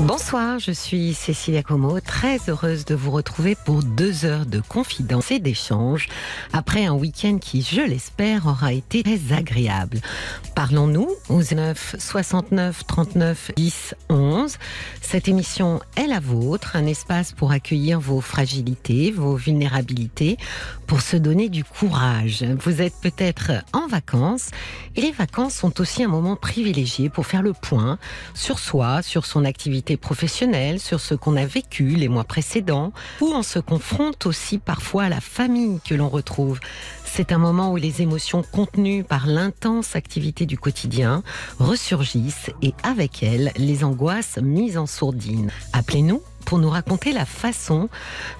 Bonsoir, je suis Cécilia Como, très heureuse de vous retrouver pour deux heures de confidence et d'échange après un week-end qui, je l'espère, aura été très agréable. Parlons-nous au 9 69 39 10 11. Cette émission est la vôtre, un espace pour accueillir vos fragilités, vos vulnérabilités, pour se donner du courage. Vous êtes peut-être en vacances et les vacances sont aussi un moment privilégié pour faire le point sur soi, sur son activité professionnelle, sur ce qu'on a vécu les mois précédents, ou on se confronte aussi parfois à la famille que l'on retrouve. C'est un moment où les émotions contenues par l'intense activité du quotidien ressurgissent et avec elles les angoisses mises en sourdine. Appelez-nous pour nous raconter la façon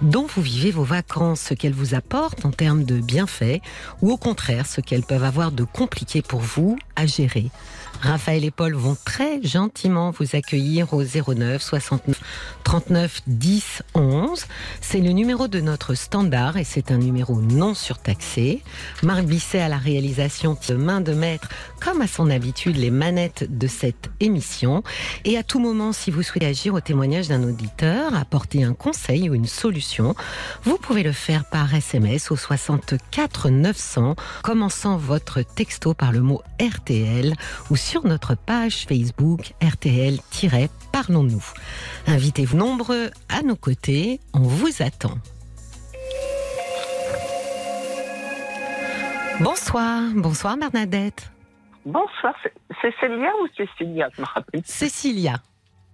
dont vous vivez vos vacances, ce qu'elles vous apportent en termes de bienfaits ou au contraire ce qu'elles peuvent avoir de compliqué pour vous à gérer. Raphaël et Paul vont très gentiment vous accueillir au 09 69 39 10 11. C'est le numéro de notre standard et c'est un numéro non surtaxé. Marc Bisset à la réalisation de main de maître, comme à son habitude, les manettes de cette émission. Et à tout moment, si vous souhaitez agir au témoignage d'un auditeur, apporter un conseil ou une solution, vous pouvez le faire par SMS au 64 900, commençant votre texto par le mot RTL ou sur notre page Facebook RTL-Parlons-nous. Invitez-vous nombreux à nos côtés, on vous attend. Bonsoir, bonsoir Bernadette. Bonsoir, c'est Cécilia ou Cécilia, je me rappelle. Cécilia.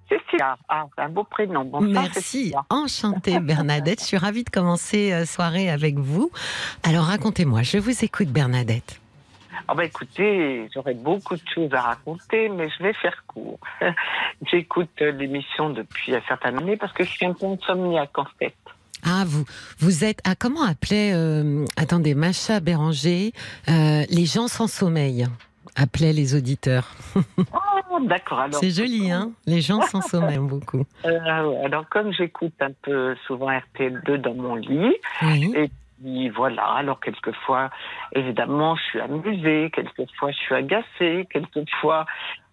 Cécilia, ah, c'est un beau prénom. Bonsoir, Merci, enchantée Bernadette. Je suis ravie de commencer euh, soirée avec vous. Alors racontez-moi, je vous écoute Bernadette. Ah bah écoutez, j'aurais beaucoup de choses à raconter, mais je vais faire court. J'écoute euh, l'émission depuis un certain année parce que je suis un peu insomniaque en fait. Ah, vous, vous êtes. Ah, comment appelait. euh, attendez, Macha Béranger, euh, les gens sans sommeil, appelaient les auditeurs. Oh, d'accord. Alors, C'est joli, hein Les gens sans sommeil, beaucoup. euh, alors comme j'écoute un peu souvent RTL2 dans mon lit, Oui. et puis voilà, alors quelquefois, évidemment, je suis amusée, quelquefois je suis agacée, quelquefois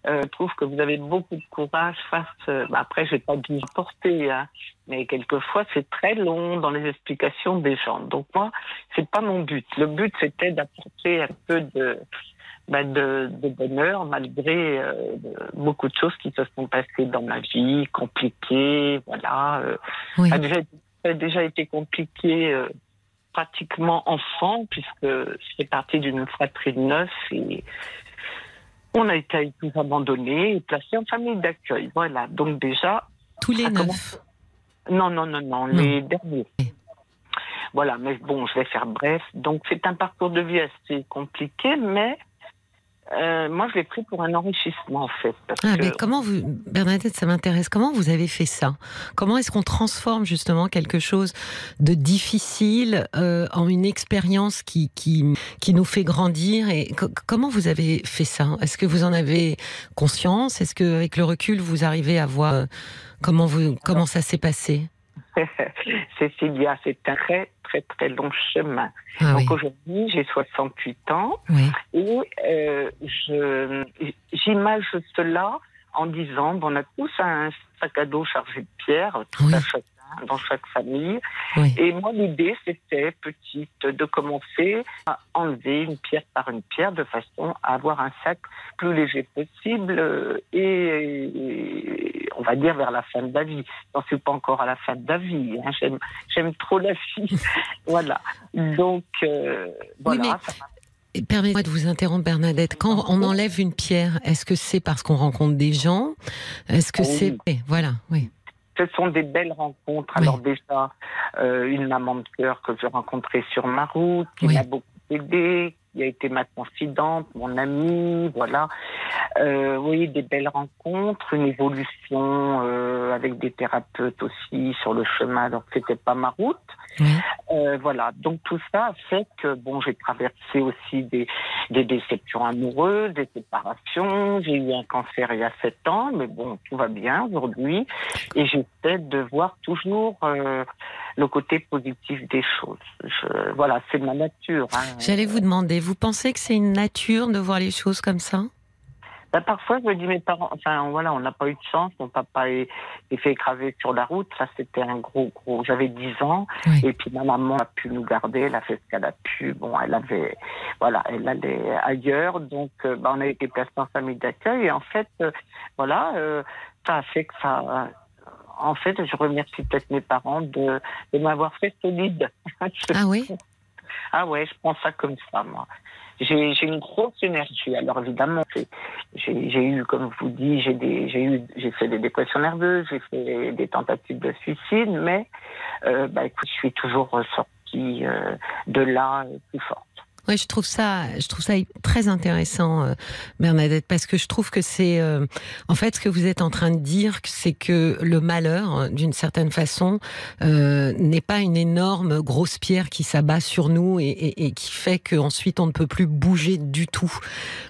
euh, je trouve que vous avez beaucoup de courage face. euh, bah, après, je vais pas bien porter, hein, mais quelquefois c'est très long dans les explications des gens. Donc moi, c'est pas mon but. Le but c'était d'apporter un peu de bah, de, de bonheur malgré euh, beaucoup de choses qui se sont passées dans ma vie, compliquées, voilà. euh, Oui. a déjà, ça a déjà été compliqué euh, pratiquement enfant, puisque c'est parti d'une fratrie de neuf et on a été tous abandonnés et placés en famille d'accueil. Voilà, donc déjà, Tous les neuf. non, non, non, non, les derniers. Voilà, mais bon, je vais faire bref. Donc c'est un parcours de vie assez compliqué, mais euh, moi je l'ai pris pour un enrichissement en fait. parce Ah, que- mais comment vous, Bernadette, ça m'intéresse. Comment vous avez fait ça? Comment est-ce qu'on transforme justement quelque chose de difficile euh, en une expérience qui, qui, qui nous fait grandir Et co- comment vous avez fait ça? Est-ce que vous en avez conscience? Est-ce que, avec le recul, vous arrivez à voir euh, comment vous, comment ça s'est passé? Cécilia, c'est un très très très long chemin. Ah oui, Donc aujourd'hui, j'ai 68 ans oui, et euh, je j'image cela en disant bon, on a tous un sac à dos chargé de pierres, tout Oui. à chacun, dans chaque famille. oui. Et moi, l'idée, c'était petite de commencer à enlever une pierre par une pierre de façon à avoir un sac plus léger possible et, et on va dire vers la fin de la vie. J'en suis pas encore à la fin de la vie. hein. J'aime, j'aime trop la vie. voilà. Donc, euh, voilà. mais- Permettez-moi de vous interrompre, Bernadette. Quand on enlève une pierre, est-ce que c'est parce qu'on rencontre des gens? Est-ce que Ah oui. c'est... Voilà, oui. Ce sont des belles rencontres. Oui. Alors déjà, euh, une maman de cœur que j'ai rencontrée sur ma route, qui Oui. m'a beaucoup aidé, qui a été ma confidente, mon amie, voilà. Euh, oui, des belles rencontres, une évolution euh, avec des thérapeutes aussi sur le chemin, donc c'était pas ma route. Euh, voilà, donc tout ça fait que bon, j'ai traversé aussi des, des déceptions amoureuses, des séparations. J'ai eu un cancer il y a sept ans, mais bon, tout va bien aujourd'hui, et j'essaie de voir toujours le côté positif des choses. Je, voilà, c'est ma nature. Hein. J'allais vous demander, vous pensez que c'est une nature de voir les choses comme ça? Ben, parfois, je me dis, mes parents, enfin, voilà, on n'a pas eu de chance. Mon papa est, est fait écraser sur la route. Ça, c'était un gros, gros. J'avais 10 ans. Et puis, ma maman a pu nous garder. Elle a fait ce qu'elle a pu. Bon, elle avait, voilà, elle allait ailleurs. Donc, euh, ben, on a été placés en famille d'accueil. Et en fait, euh, voilà, euh, ça a fait que ça, en fait, je remercie peut-être mes parents de, de m'avoir fait solide. ah oui? Ah ouais, je prends ça comme ça, moi j'ai une grosse énergie. Alors évidemment, j'ai eu, comme je vous dis, j'ai eu, j'ai fait des dépressions nerveuses, j'ai fait des tentatives de suicide, mais euh, bah, écoute, je suis toujours sortie euh, de là euh, plus forte. Oui, je trouve ça, je trouve ça très intéressant, euh, Bernadette, parce que je trouve que c'est, euh, en fait, ce que vous êtes en train de dire, c'est que le malheur, d'une certaine façon, euh, n'est pas une énorme grosse pierre qui s'abat sur nous et, et, et qui fait qu'ensuite on ne peut plus bouger du tout.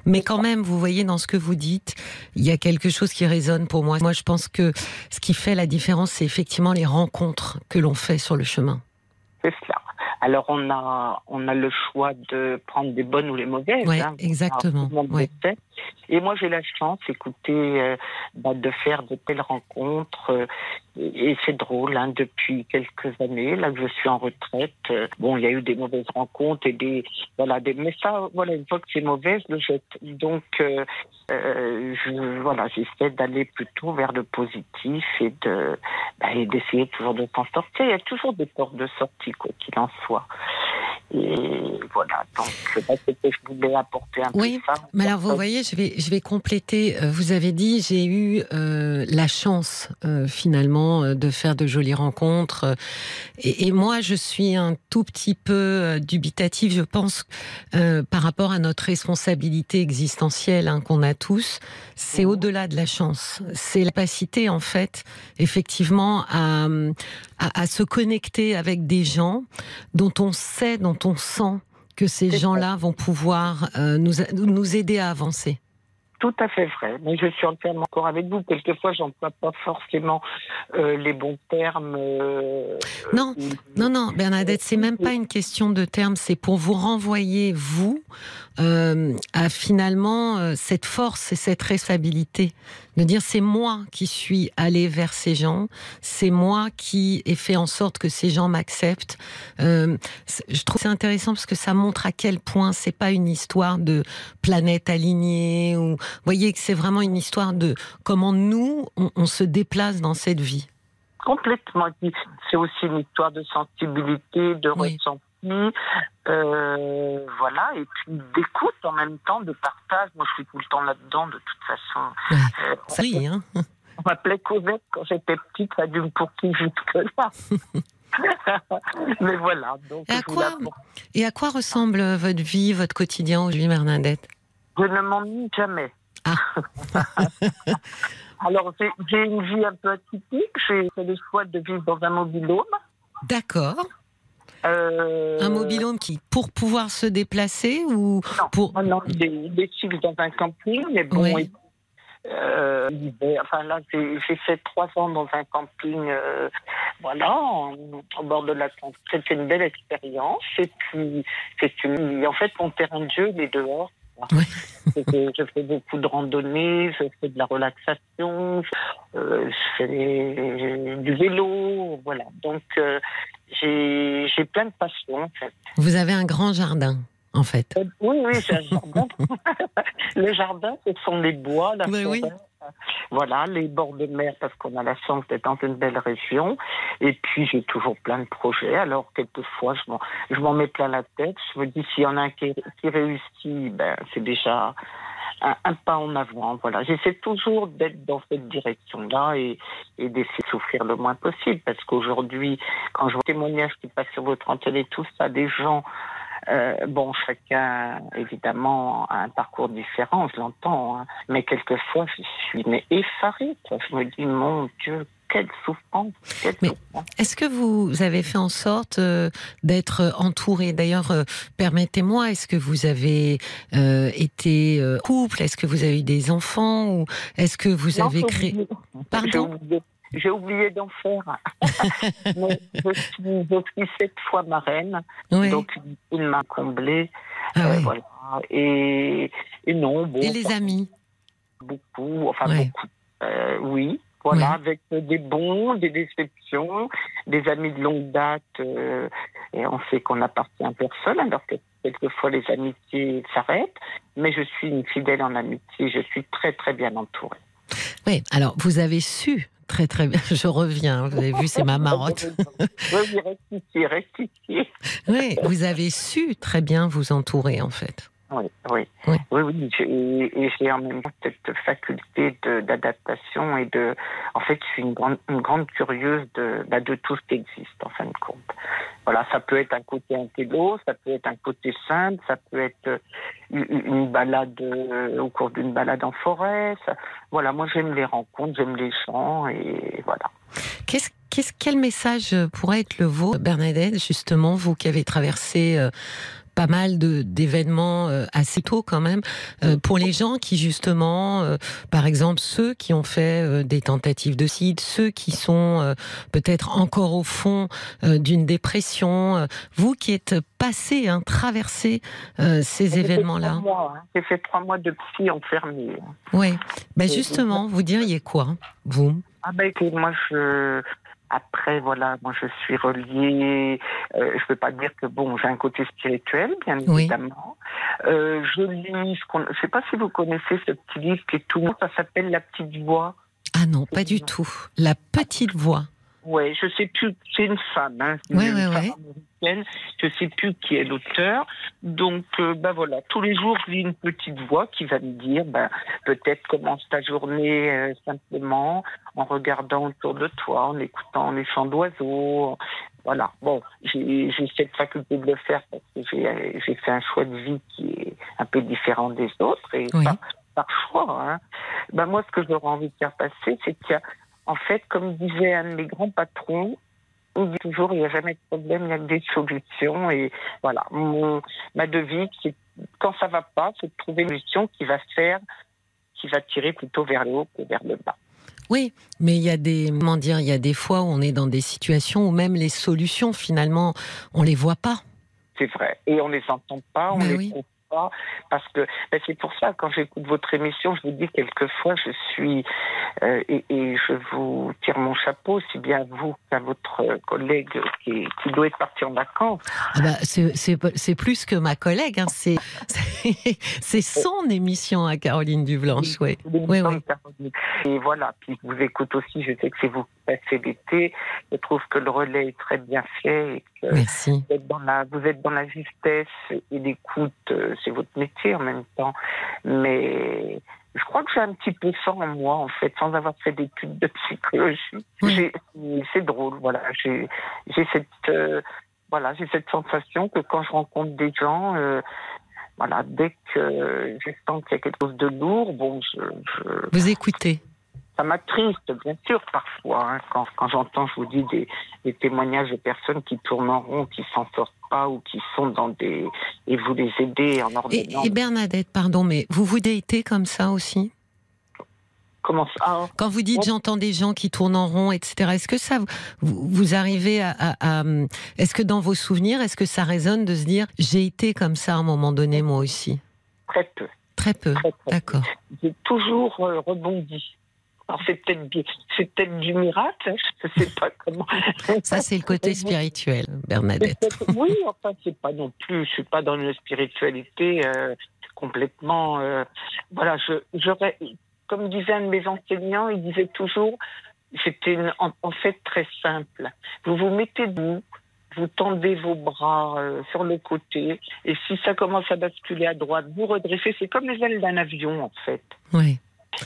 Mais quand même, vous voyez dans ce que vous dites, il y a quelque chose qui résonne pour moi. Moi, je pense que ce qui fait la différence, c'est effectivement les rencontres que l'on fait sur le chemin. C'est cela. Alors on a on a le choix de prendre des bonnes ou les mauvaises. Oui, hein, exactement. Ouais. Et moi j'ai la chance, écoutez, euh, bah, de faire de telles rencontres. Euh, et c'est drôle, hein, depuis quelques années, là que je suis en retraite, euh, bon, il y a eu des mauvaises rencontres et des voilà, des mais ça, voilà, une fois que c'est mauvais, je le jette. Donc je, voilà, j'essaie d'aller plutôt vers le positif et de bah, d'essayer toujours de s'en sortir. Il y a toujours des portes de sortie, quoi qu'il en soit. Et voilà, donc bah, je voulais apporter un oui, peu ça. Mais alors vous voyez, je vais, je vais compléter. Euh, vous avez dit, j'ai eu euh, la chance euh, finalement de faire de jolies rencontres. Et, et, moi, je suis un tout petit peu dubitatif, je pense, par rapport à notre responsabilité existentielle hein, qu'on a tous. C'est mmh. au-delà de la chance. C'est la capacité, en fait, effectivement, à, à, à se connecter avec des gens dont on sait, dont on sent que ces gens-là vont pouvoir euh, nous, nous aider à avancer. Tout à fait vrai. Mais je suis entièrement d'accord avec vous. Quelquefois, j'emploie pas forcément euh, les bons termes. Euh, non, non, non, Bernadette, c'est même pas une question de termes. C'est pour vous renvoyer vous euh, à finalement euh, cette force et cette responsabilité de dire c'est moi qui suis allé vers ces gens, c'est moi qui ai fait en sorte que ces gens m'acceptent. Euh, je trouve c'est intéressant parce que ça montre à quel point c'est pas une histoire de planète alignée ou vous voyez que c'est vraiment une histoire de comment nous on, on se déplace dans cette vie complètement. C'est aussi une histoire de sensibilité, de oui. ressenti euh, voilà, et puis d'écoute en même temps, de partage. Moi, je suis tout le temps là-dedans, de toute façon. Euh, ça y hein On m'appelait Cosette quand j'étais petite, ça a dû me poursuivre jusque-là. Mais voilà. Donc et, à quoi, et à quoi ressemble votre vie, votre quotidien aujourd'hui, Bernadette? Je ne m'ennuie jamais. Ah. Alors, j'ai une vie un peu atypique. J'ai fait le choix de vivre dans un mobilhome. D'accord. Euh... Un mobilhome qui, pour pouvoir se déplacer ou non, pour non, des, des dans un camping, mais bon, Oui. euh, enfin là, j'ai fait trois ans dans un camping, euh, voilà, en- au bord de l'Atlantique. C'était une belle expérience. Et puis, c'est une, en fait, mon terrain de jeu, il est dehors. Je fais, beaucoup de randonnées, je fais de la relaxation, euh, je fais du vélo, voilà. Donc, euh, j'ai j'ai plein de passions, en fait. Vous avez un grand jardin, en fait. Euh, Oui, oui, j'ai un jardin. le jardin, ce sont les bois, la Oui, forêt. oui. Voilà, les bords de mer, parce qu'on a la chance d'être dans une belle région. Et puis, j'ai toujours plein de projets. Alors, quelquefois, je m'en, mets plein la tête. Je me dis, s'il y en a un qui, qui réussit, ben, c'est déjà un, un pas en avant. Voilà. J'essaie toujours d'être dans cette direction-là et, et d'essayer de souffrir le moins possible. Parce qu'aujourd'hui, quand je vois les témoignages qui passent sur votre antenne et tout ça, des gens Euh, bon, chacun, évidemment, a un parcours différent, je l'entends, hein. mais quelquefois, je suis mais effarée. Quoi. Je me dis, mon Dieu, quelle souffrance, quelle Mais- souffrance. Est-ce que vous avez fait en sorte euh, d'être entouré D'ailleurs, euh, permettez-moi, est-ce que vous avez euh, été euh, couple? Est-ce que vous avez eu des enfants? Ou est-ce que vous Non, avez créé oublié. Pardon? J'ai oublié d'en faire. Mais je suis, je suis sept fois marraine, Oui. donc une m'a comblée. Ah euh, oui. voilà. et, et non, bon, Et les amis beaucoup, enfin Ouais. beaucoup. Euh, oui, voilà, avec des bons, des déceptions, des amis de longue date, euh, et on sait qu'on n'appartient à personne, alors que quelquefois les amitiés s'arrêtent, mais je suis une fidèle en amitié, je suis très très bien entourée. Oui, alors vous avez su très très bien, je reviens, vous avez vu, c'est ma marotte. Oui, vous avez su très bien vous entourer en fait. Oui, oui. Oui. Oui, oui. j'ai- Et j'ai en même temps cette faculté d'adaptation et de. En fait, je suis une grande, une grande curieuse de, bah, de tout ce qui existe, en fin de compte. Voilà, ça peut être un côté intello, ça peut être un côté simple, ça peut être euh, une, une balade euh, au cours d'une balade en forêt. ça- Voilà, moi j'aime les rencontres, j'aime les gens et voilà. Qu'est-ce, qu'est-ce, quel message pourrait être le vôtre, Bernadette, justement, vous qui avez traversé euh, pas mal de, d'événements euh, assez tôt quand même, euh, pour les gens qui justement, euh, par exemple, ceux qui ont fait des tentatives de suicide, ceux qui sont peut-être encore au fond d'une dépression, vous qui êtes passé, hein, traversé ces J'ai événements-là. mois, hein. J'ai fait trois mois de psy enfermé. hein. Oui. Ben Et- justement, vous diriez quoi, vous? Ah ben écoute, moi je après voilà, moi je suis reliée. Euh, je peux pas dire que bon, j'ai un côté spirituel, bien Oui. évidemment. Euh, je lis ce qu'on. Je sais pas si vous connaissez ce petit livre qui est tout. Ça s'appelle La petite voix. Ah non, pas du tout. La petite voix. Ouais, je sais plus. C'est une femme, hein. Ouais, une ouais, femme américaine. Je sais plus qui est l'auteur. Donc, euh, ben voilà, tous les jours, je lis une petite voix qui va me dire, ben peut-être commence ta journée euh, simplement en regardant autour de toi, en écoutant les chants d'oiseaux. Voilà. Bon, j'ai j'ai cette faculté de le faire parce que j'ai j'ai fait un choix de vie qui est un peu différent des autres et Oui. par, par choix. Hein. Ben moi, ce que j'aurais envie de faire passer, c'est qu'il y a en fait, comme disait un de mes grands patrons, il dit toujours il n'y a jamais de problème, il y a que des solutions. Et voilà, mon, ma devise, c'est quand ça va pas, c'est de trouver une solution qui va faire, qui va tirer plutôt vers le haut que vers le bas. Oui, mais il y a des, comment dire, il y a des fois où on est dans des situations où même les solutions, finalement, on les voit pas. C'est vrai. Et on les entend pas, on Ben les oui. trouve pas. Parce que ben, c'est pour ça, quand j'écoute votre émission, je vous dis quelquefois, je suis. euh, et, et je vous tire mon chapeau, aussi bien à vous qu'à votre collègue qui, qui doit être parti en vacances. Ah bah, c'est, plus que ma collègue, hein, c'est, c'est, son émission à Caroline Dublanche, oui. Oui, oui. Et voilà, puis je vous écoute aussi, je sais que c'est vous l'été. Je trouve que le relais est très bien fait et que Merci. vous êtes dans la, vous êtes dans la justesse et l'écoute, euh, c'est votre métier en même temps. Mais je crois que j'ai un petit peu ça en moi, en fait, sans avoir fait d'études de psychologie. Oui. C'est drôle, voilà. J'ai cette, euh, voilà, j'ai cette sensation que quand je rencontre des gens, euh, voilà, dès que je sens qu'il y a quelque chose de lourd, bon, je, je- Vous écoutez. Ça m'attriste, bien sûr, parfois, hein, quand, quand j'entends, je vous dis, des, des témoignages de personnes qui tournent en rond, qui s'en sortent pas ou qui sont dans des... et vous les aidez en ordonnant. et Bernadette, pardon, mais vous vous datez comme ça aussi? Comment ça? Ah, Quand vous dites j'entends des gens qui tournent en rond, etc., est-ce que ça, vous, vous arrivez à, à- à- est-ce que dans vos souvenirs, est-ce que ça résonne de se dire j'ai été comme ça à un moment donné moi aussi? Très peu. Très peu. Très, D'accord. J'ai toujours euh, rebondi. Alors c'est peut-être du, c'est peut-être du miracle, hein, je ne sais pas comment. Ça c'est le côté spirituel, Bernadette. Oui, enfin, c'est pas non plus, je suis pas dans une spiritualité euh, complètement. euh, voilà, je, comme disait un de mes enseignants, il disait toujours, c'était en fait très simple. Vous vous mettez debout, vous tendez vos bras euh, sur le côté, et si ça commence à basculer à droite, vous redressez. C'est comme les ailes d'un avion, en fait. Oui.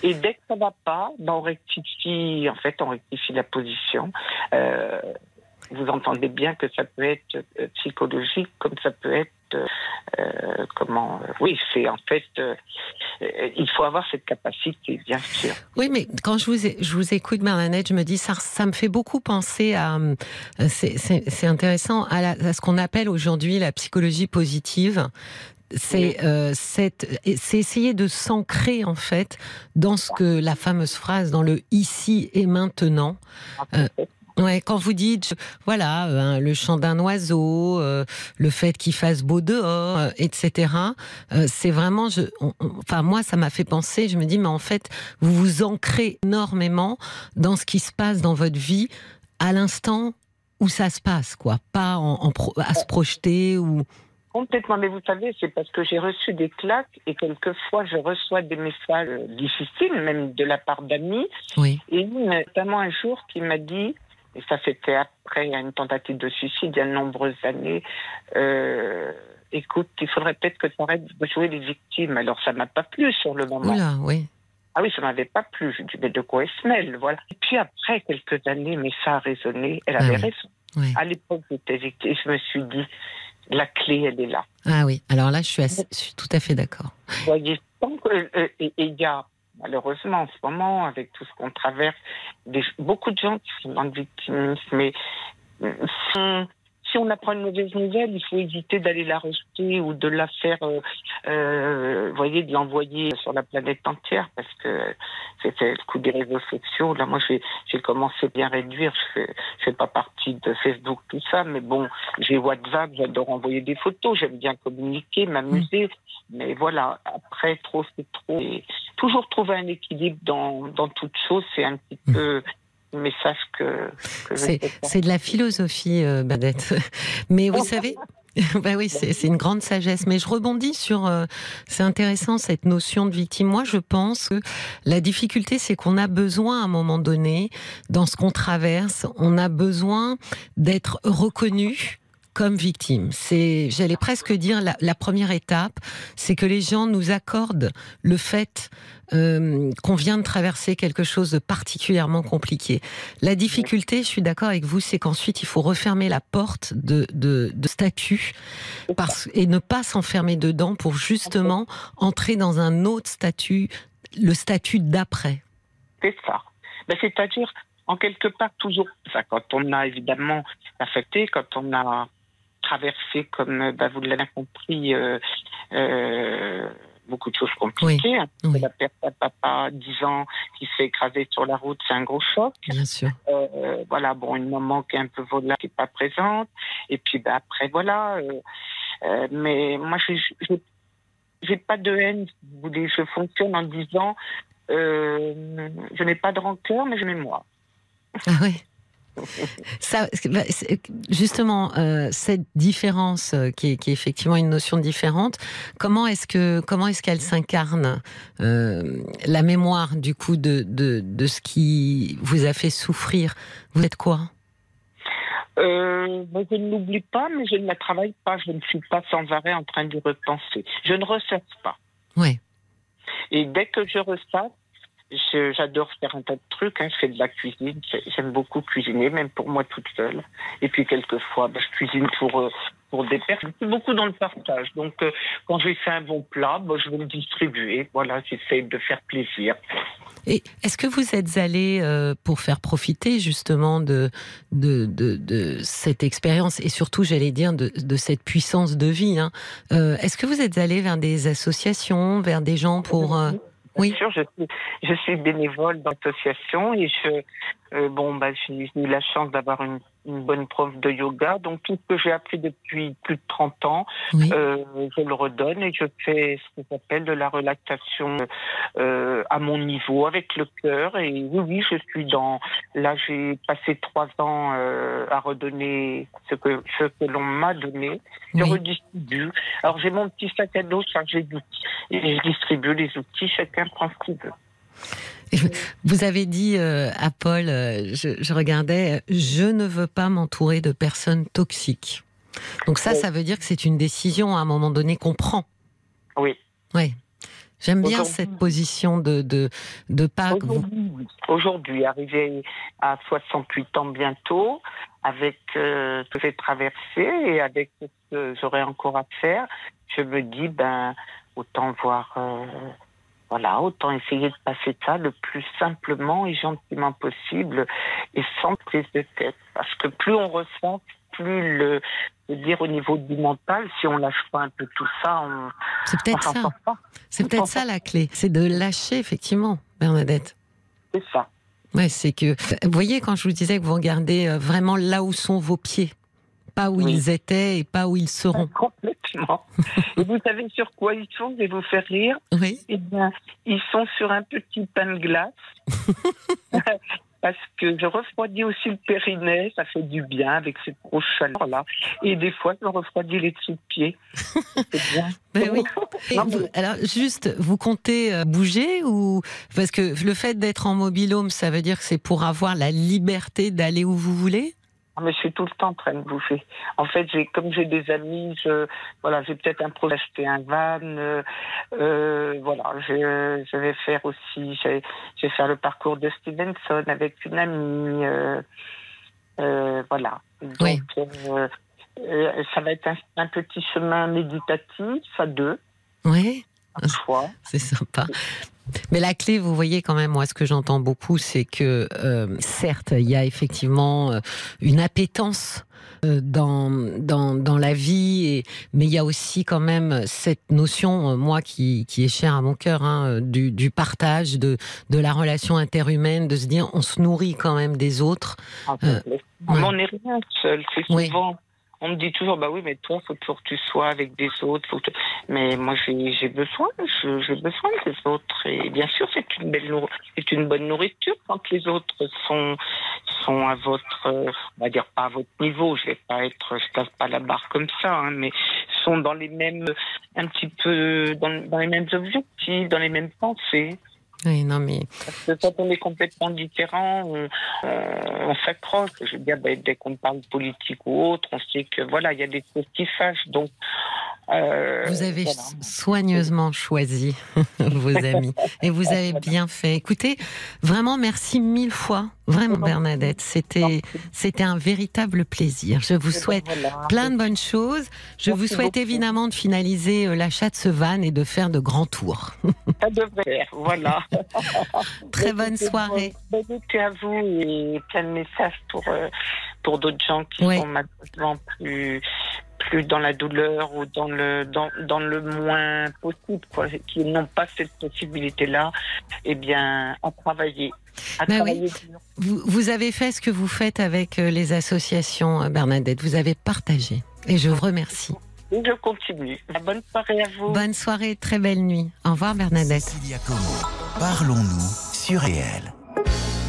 Et dès que ça va pas, ben on rectifie, en fait, on rectifie la position. Euh, vous entendez bien que ça peut être euh, psychologique comme ça peut être euh, comment Oui, c'est en fait, il faut avoir cette capacité, bien sûr. Oui, mais quand je vous, écoute, Bernadette, je me dis ça, ça me fait beaucoup penser à, c'est intéressant à ce qu'on appelle aujourd'hui la psychologie positive c'est euh, c'est essayer de s'ancrer en fait dans ce que la fameuse phrase dans le ici et maintenant. Euh, ouais, quand vous dites, voilà, euh, le chant d'un oiseau, euh, le fait qu'il fasse beau dehors, euh, etc. c'est vraiment, je, enfin moi, ça m'a fait penser. Je me dis, mais en fait, vous vous ancrez énormément dans ce qui se passe dans votre vie à l'instant où ça se passe, quoi. Pas en, à se projeter ou. Complètement, mais vous savez, c'est parce que j'ai reçu des claques et quelquefois je reçois des messages difficiles, même de la part d'amis. Oui. Et notamment un jour qui m'a dit, et ça c'était après une tentative de suicide il y a de nombreuses années, euh, écoute, il faudrait peut-être que tu arrêtes de jouer les victimes. Alors ça m'a pas plu sur le moment. Oula, oui. Ah oui, ça m'avait pas plu. Je dis, mais de quoi elle se mêle, voilà. Et puis après quelques années, mais ça a résonné, elle avait Ah oui. raison. Oui. À l'époque, j'étais victime, je me suis dit, la clé, elle est là. Ah oui. Alors là, je suis, assez- je suis tout à fait d'accord. Vous voyez, euh, il y a, malheureusement, en ce moment, avec tout ce qu'on traverse, des, beaucoup de gens qui sont dans le victimisme, mais euh, si on, apprend une mauvaise nouvelle, il faut éviter d'aller la rejeter ou de la faire, euh, euh, vous voyez, de l'envoyer sur la planète entière, parce que c'était le coup des réseaux sociaux. Là, moi, j'ai j'ai commencé à bien réduire. Je fais, je fais pas partie de Facebook, tout ça, mais bon, j'ai WhatsApp, j'adore envoyer des photos, j'aime bien communiquer, m'amuser. Mais voilà, après, trop, c'est trop. Et toujours trouver un équilibre dans, dans toute chose, c'est un petit Mm. peu message que, que C'est de la philosophie, euh, Bernadette. Mais vous savez, bah oui, c'est c'est une grande sagesse. Mais je rebondis sur, euh, c'est intéressant cette notion de victime. Moi, je pense que la difficulté, c'est qu'on a besoin à un moment donné, dans ce qu'on traverse, on a besoin d'être reconnu comme victime. C'est, j'allais presque dire, la, la première étape, c'est que les gens nous accordent le fait euh, qu'on vient de traverser quelque chose de particulièrement compliqué. La difficulté, je suis d'accord avec vous, c'est qu'ensuite il faut refermer la porte de, statut et ne pas s'enfermer dedans pour justement entrer dans un autre statut, le statut d'après. C'est ça. Ben, C'est-à-dire, en quelque part, toujours ça. Quand on a évidemment affecté, quand on a traversé, comme ben, vous l'avez compris, euh, euh, beaucoup de choses compliquées. oui. La perte d'un papa, 10 ans, qui s'est écrasé sur la route, c'est un gros choc. Bien sûr. Euh, voilà, bon, une maman qui est un peu volée, qui n'est pas présente. Et puis ben, après, voilà. euh, euh, mais moi, je j'ai pas de haine. Je fonctionne en disant, euh, je n'ai pas de rancœur, mais je mémoire. Ah oui. Ça, bah, justement, euh, cette différence euh, qui est, qui est effectivement une notion différente, comment est-ce que comment est-ce qu'elle s'incarne euh, la mémoire du coup de, de de ce qui vous a fait souffrir? Vous êtes quoi? Euh, ben, je ne l'oublie pas, mais je ne la travaille pas. Je ne suis pas sans arrêt en train d'y repenser. Je ne ressasse pas. Ouais. Et dès que je ressasse, j'adore faire un tas de trucs. Hein. Je fais de la cuisine. J'ai- J'aime beaucoup cuisiner, même pour moi toute seule. Et puis quelquefois, ben, je cuisine pour euh, pour des personnes. Je suis beaucoup dans le partage. Donc, euh, quand j'ai fait un bon plat, ben, je vais le distribuer. Voilà, j'essaie de faire plaisir. Et est-ce que vous êtes allé euh, pour faire profiter justement de, de, de, cette expérience et surtout, j'allais dire, de, de cette puissance de vie hein, Est-ce que vous êtes allé vers des associations, vers des gens pour... Bien Oui. sûr, je suis, je suis bénévole dans l'association et je, euh, bon, bah, j'ai eu la chance d'avoir une, une bonne prof de yoga. Donc, tout ce que j'ai appris depuis plus de 30 ans, Oui. euh, je le redonne et je fais ce qu'on appelle de la relaxation euh, à mon niveau, avec le cœur. Et oui, oui, je suis dans. Là, j'ai passé trois ans à redonner ce que, ce que l'on m'a donné. Je Oui. redistribue. Alors, j'ai mon petit sac à dos chargé d'outils. Et je distribue les outils, chacun prend ce qu'il veut. Vous avez dit euh, à Paul, euh, je, je regardais, je ne veux pas m'entourer de personnes toxiques. Donc ça, Oui. ça veut dire que c'est une décision à un moment donné qu'on prend. Oui. Ouais. J'aime bien cette position de de de pas. vous- Aujourd'hui, oui. Aujourd'hui, arrivé à 68 ans bientôt, avec euh, ce que j'ai traversé et avec ce que j'aurais encore à faire, je me dis, ben, autant voir, euh, voilà, autant essayer de passer ça le plus simplement et gentiment possible et sans prise de tête. Parce que plus on ressent, plus le, je veux dire au niveau du mental, si on lâche pas un peu tout ça, on, C'est peut-être ça. C'est peut-être ça la clé. C'est de lâcher effectivement, Bernadette. C'est ça. Ouais, c'est que vous voyez quand je vous disais que vous regardez euh, vraiment là où sont vos pieds, pas où Oui. ils étaient et pas où ils seront. Complètement. Et vous savez sur quoi ils sont Je vais vous faire rire. Oui. Eh bien, ils sont sur un petit pain de glace. Parce que je refroidis aussi le périnée, ça fait du bien avec cette grosse chaleur-là. Et des fois, je refroidis les dessous de pied. C'est bien. Ben oui. Non, vous- alors juste, vous comptez euh, bouger ou parce que le fait d'être en mobilhome, ça veut dire que c'est pour avoir la liberté d'aller où vous voulez? Mais je suis tout le temps en train de bouffer. En fait, j'ai, comme j'ai des amis, je, voilà, j'ai peut-être un projet d'acheter un van. euh, euh, voilà, je, je vais faire aussi, je, je vais faire le parcours de Stevenson avec une amie. euh, voilà. Donc, Oui. ça va être un, un petit chemin méditatif à deux, Oui, c'est sympa. Mais la clé, vous voyez quand même, moi, ce que j'entends beaucoup, c'est que euh, certes, il y a effectivement euh, une appétence euh, dans, dans, dans la vie, et, mais il y a aussi quand même cette notion, moi, qui, qui est chère à mon cœur, hein, du, du partage, de, de la relation interhumaine, de se dire on se nourrit quand même des autres. Euh, ouais. Mais on n'est rien seul. C'est Oui. On me dit toujours, bah oui, mais toi, faut toujours que tu sois avec des autres. Mais moi, j'ai besoin, j'ai besoin des autres. Et bien sûr, c'est une belle, c'est une bonne nourriture quand les autres sont sont à votre, on va dire pas à votre niveau. Je vais pas être, je casse pas la barre comme ça, hein, mais sont dans les mêmes, un petit peu dans les mêmes objectifs, dans les mêmes pensées. Oui, non, mais Parce que quand on est complètement différent, on, on- on s'accroche. Je veux dire, ben, dès qu'on parle politique ou autre, on sait que voilà, il y a des choses qui fâchent. Donc, euh, Vous avez voilà. soigneusement choisi vos amis et vous avez bien fait. Écoutez, vraiment merci mille fois, vraiment Bernadette. C'était c'était un véritable plaisir. Je vous Eh ben, souhaite voilà. plein de bonnes choses. Je Merci vous souhaite beaucoup. évidemment de finaliser euh, l'achat de ce van et de faire de grands tours. Ça devrait voilà. Très bonne soirée. Bon été à vous et plein de messages pour, euh, pour d'autres gens qui sont malheureusement plus, plus dans la douleur ou dans le, dans, dans le moins possible, quoi, qui n'ont pas cette possibilité-là, eh bien, à travailler. À travailler dur. Vous, vous avez fait ce que vous faites avec euh, les associations, euh, Bernadette. Vous avez partagé et je vous remercie. Je continue. Bonne soirée à vous. Bonne soirée, très belle nuit. Au revoir Bernadette. Cécilia Como, parlons-nous sur réel. –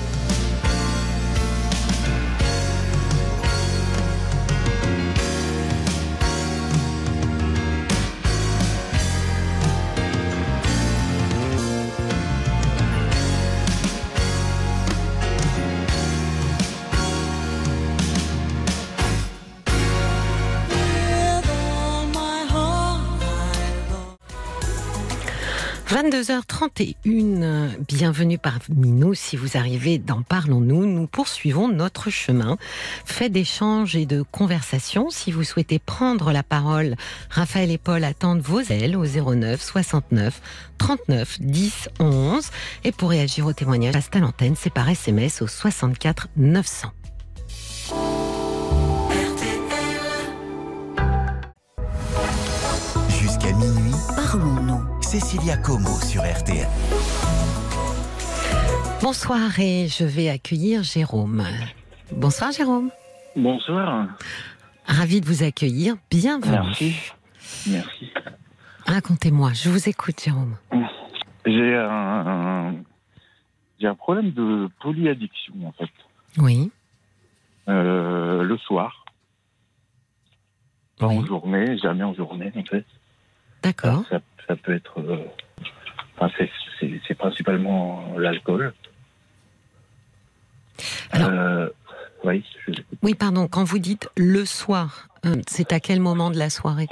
22h31, bienvenue parmi nous. Si vous arrivez dans Parlons-nous, nous poursuivons notre chemin fait d'échanges et de conversations. Si vous souhaitez prendre la parole, Raphaël et Paul attendent vos ailes au 09 69 39 10 11. Et pour réagir au témoignage, à l'antenne, c'est par SMS au 64 900. Cécilia Como sur RTL. Bonsoir et je vais accueillir Jérôme. Bonsoir Jérôme. Bonsoir. Ravi de vous accueillir. Bienvenue. Merci. Merci. Racontez-moi, je vous écoute Jérôme. J'ai un, j'ai un problème de polyaddiction, en fait. Oui. Euh, le soir. Pas Oui. en journée, jamais en journée, en fait. D'accord. Ça, ça peut être. euh, enfin, c'est- principalement l'alcool. Alors- Euh, oui, je- Oui, pardon, quand vous dites le soir, euh, c'est à quel moment de la soirée?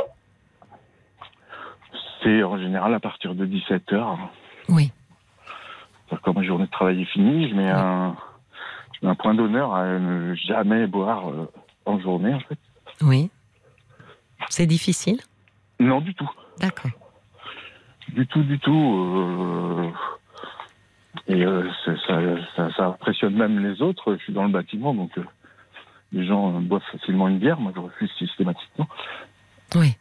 C'est en général à partir de 17h. Oui. Quand ma journée de travail est finie, je mets un, je mets un point d'honneur à ne jamais boire en journée, en fait. Oui. C'est difficile? Non, du tout. D'accord. Du tout, du tout. euh, Et euh, ça, ça, ça impressionne même les autres. Je suis dans le bâtiment, donc euh, les gens euh, boivent facilement une bière. Moi, je refuse systématiquement. Oui.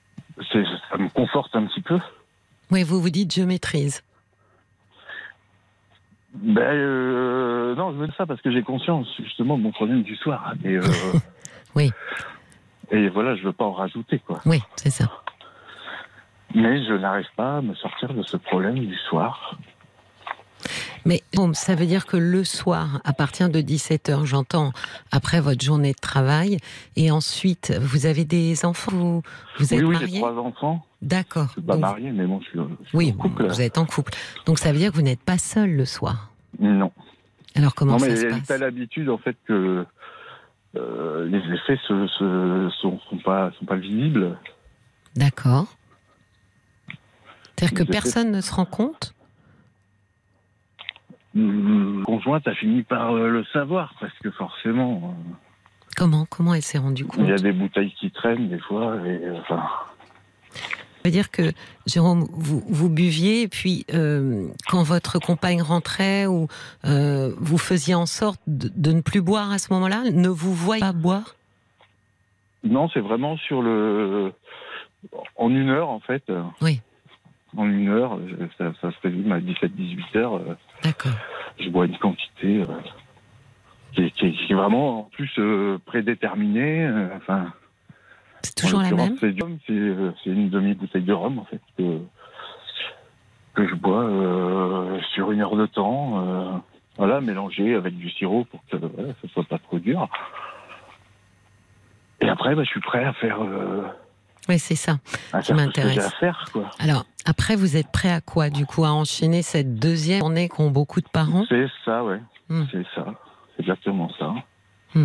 Ça me conforte un petit peu. Oui, vous vous dites je maîtrise. Ben euh, non, je veux dire ça parce que j'ai conscience justement de mon problème du soir. Et, Oui. Et voilà, je veux pas en rajouter quoi. Oui, c'est ça. Mais je n'arrive pas à me sortir de ce problème du soir. Mais ça veut dire que le soir, à partir de 17h, j'entends, après votre journée de travail, et ensuite, vous avez des enfants, vous, vous êtes oui, oui, j'ai trois enfants. D'accord. Je suis pas Donc- marié, mais bon, je suis, je suis Oui, en couple. vous êtes en couple. Donc ça veut dire que vous n'êtes pas seul le soir. Non. Alors comment non, ça mais se passe telle habitude en fait que euh, les effets sont, sont pas sont pas visibles. D'accord. C'est-à-dire que personne ne se rend compte Hum, Conjointe a fini par euh, le savoir parce que forcément Comment Comment elle s'est rendue compte il y a des bouteilles qui traînent des fois et euh, enfin Ça veut dire que, Jérôme, vous, vous buviez, et puis euh, quand votre compagne rentrait, ou euh, vous faisiez en sorte de, de ne plus boire à ce moment-là Ne vous voyez pas boire? Non c'est vraiment sur le en une heure en fait. Oui. En une heure, euh, ça, ça se résume à 17-18 heures. euh, D'accord. je bois une quantité euh, qui, est, qui est- qui est vraiment en plus prédéterminée. enfin, C'est toujours la même C'est du rhum, c'est, c'est une demi-bouteille de rhum en fait que, que je bois euh, sur une heure de temps. euh, voilà, mélangé avec du sirop pour que voilà, ça soit pas trop dur. Et après, bah, je suis prêt à faire, euh, Oui, c'est ça. Qui tout ce que m'intéresse. à faire. Quoi. Alors, après, vous êtes prêt à quoi, du coup, à enchaîner cette deuxième journée qu'ont beaucoup de parents? C'est ça, ouais. Hmm. C'est ça. C'est exactement ça. Vous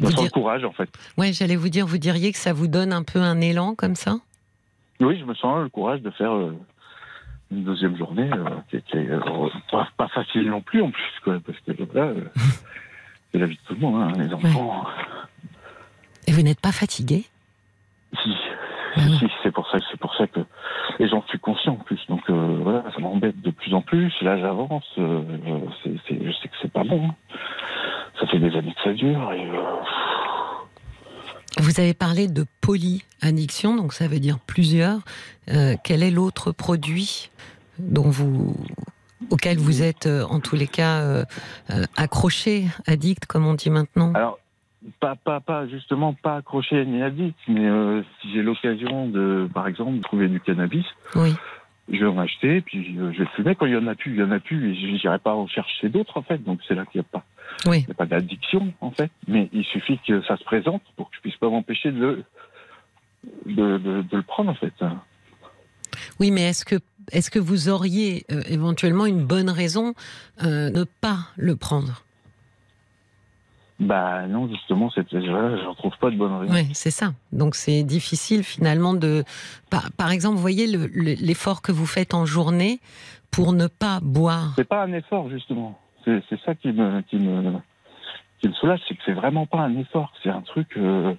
me sens dire- le courage en fait. Ouais, j'allais vous dire, vous diriez que ça vous donne un peu un élan comme ça? Oui, je me sens le courage de faire euh, une deuxième journée euh, qui était euh, pas, pas facile non plus en plus, quoi, parce que là, c'est la vie de tout le monde, hein, les enfants. Et vous n'êtes pas fatigué? Si, Bah si, c'est pour ça, c'est pour ça que et j'en suis conscient en plus. Donc euh, voilà, ça m'embête de plus en plus. Là, j'avance. euh, c'est, c'est- je sais que c'est pas bon. hein. Ça fait des années que ça dure et euh, Vous avez parlé de polyaddiction, donc ça veut dire plusieurs. Euh, quel est l'autre produit dont vous, auquel vous êtes, en tous les cas, accroché, addict, comme on dit maintenant? Alors, pas, pas, pas, justement, pas accroché ni addict, mais euh, si j'ai l'occasion de, par exemple, de trouver du cannabis, Oui, je vais en acheter, puis je vais fumer. Quand il y en a plus, il y en a plus, et je n'irai pas en chercher d'autres, en fait. Donc c'est là qu'il n'y a pas, oui. il y a pas d'addiction, en fait. Mais il suffit que ça se présente pour que je puisse pas m'empêcher de, de, de, de le prendre, en fait. Oui, mais est-ce que, est-ce que vous auriez euh, éventuellement une bonne raison euh, de ne pas le prendre? Bah non, justement, je retrouve pas de bonne raison. Oui, c'est ça. Donc c'est difficile finalement de... Par, par exemple, vous voyez le- le- l'effort que vous faites en journée pour ne pas boire. C'est pas un effort, justement. C'est, ça qui me, qui me, qui me soulage, c'est que c'est vraiment pas un effort. C'est un truc, euh,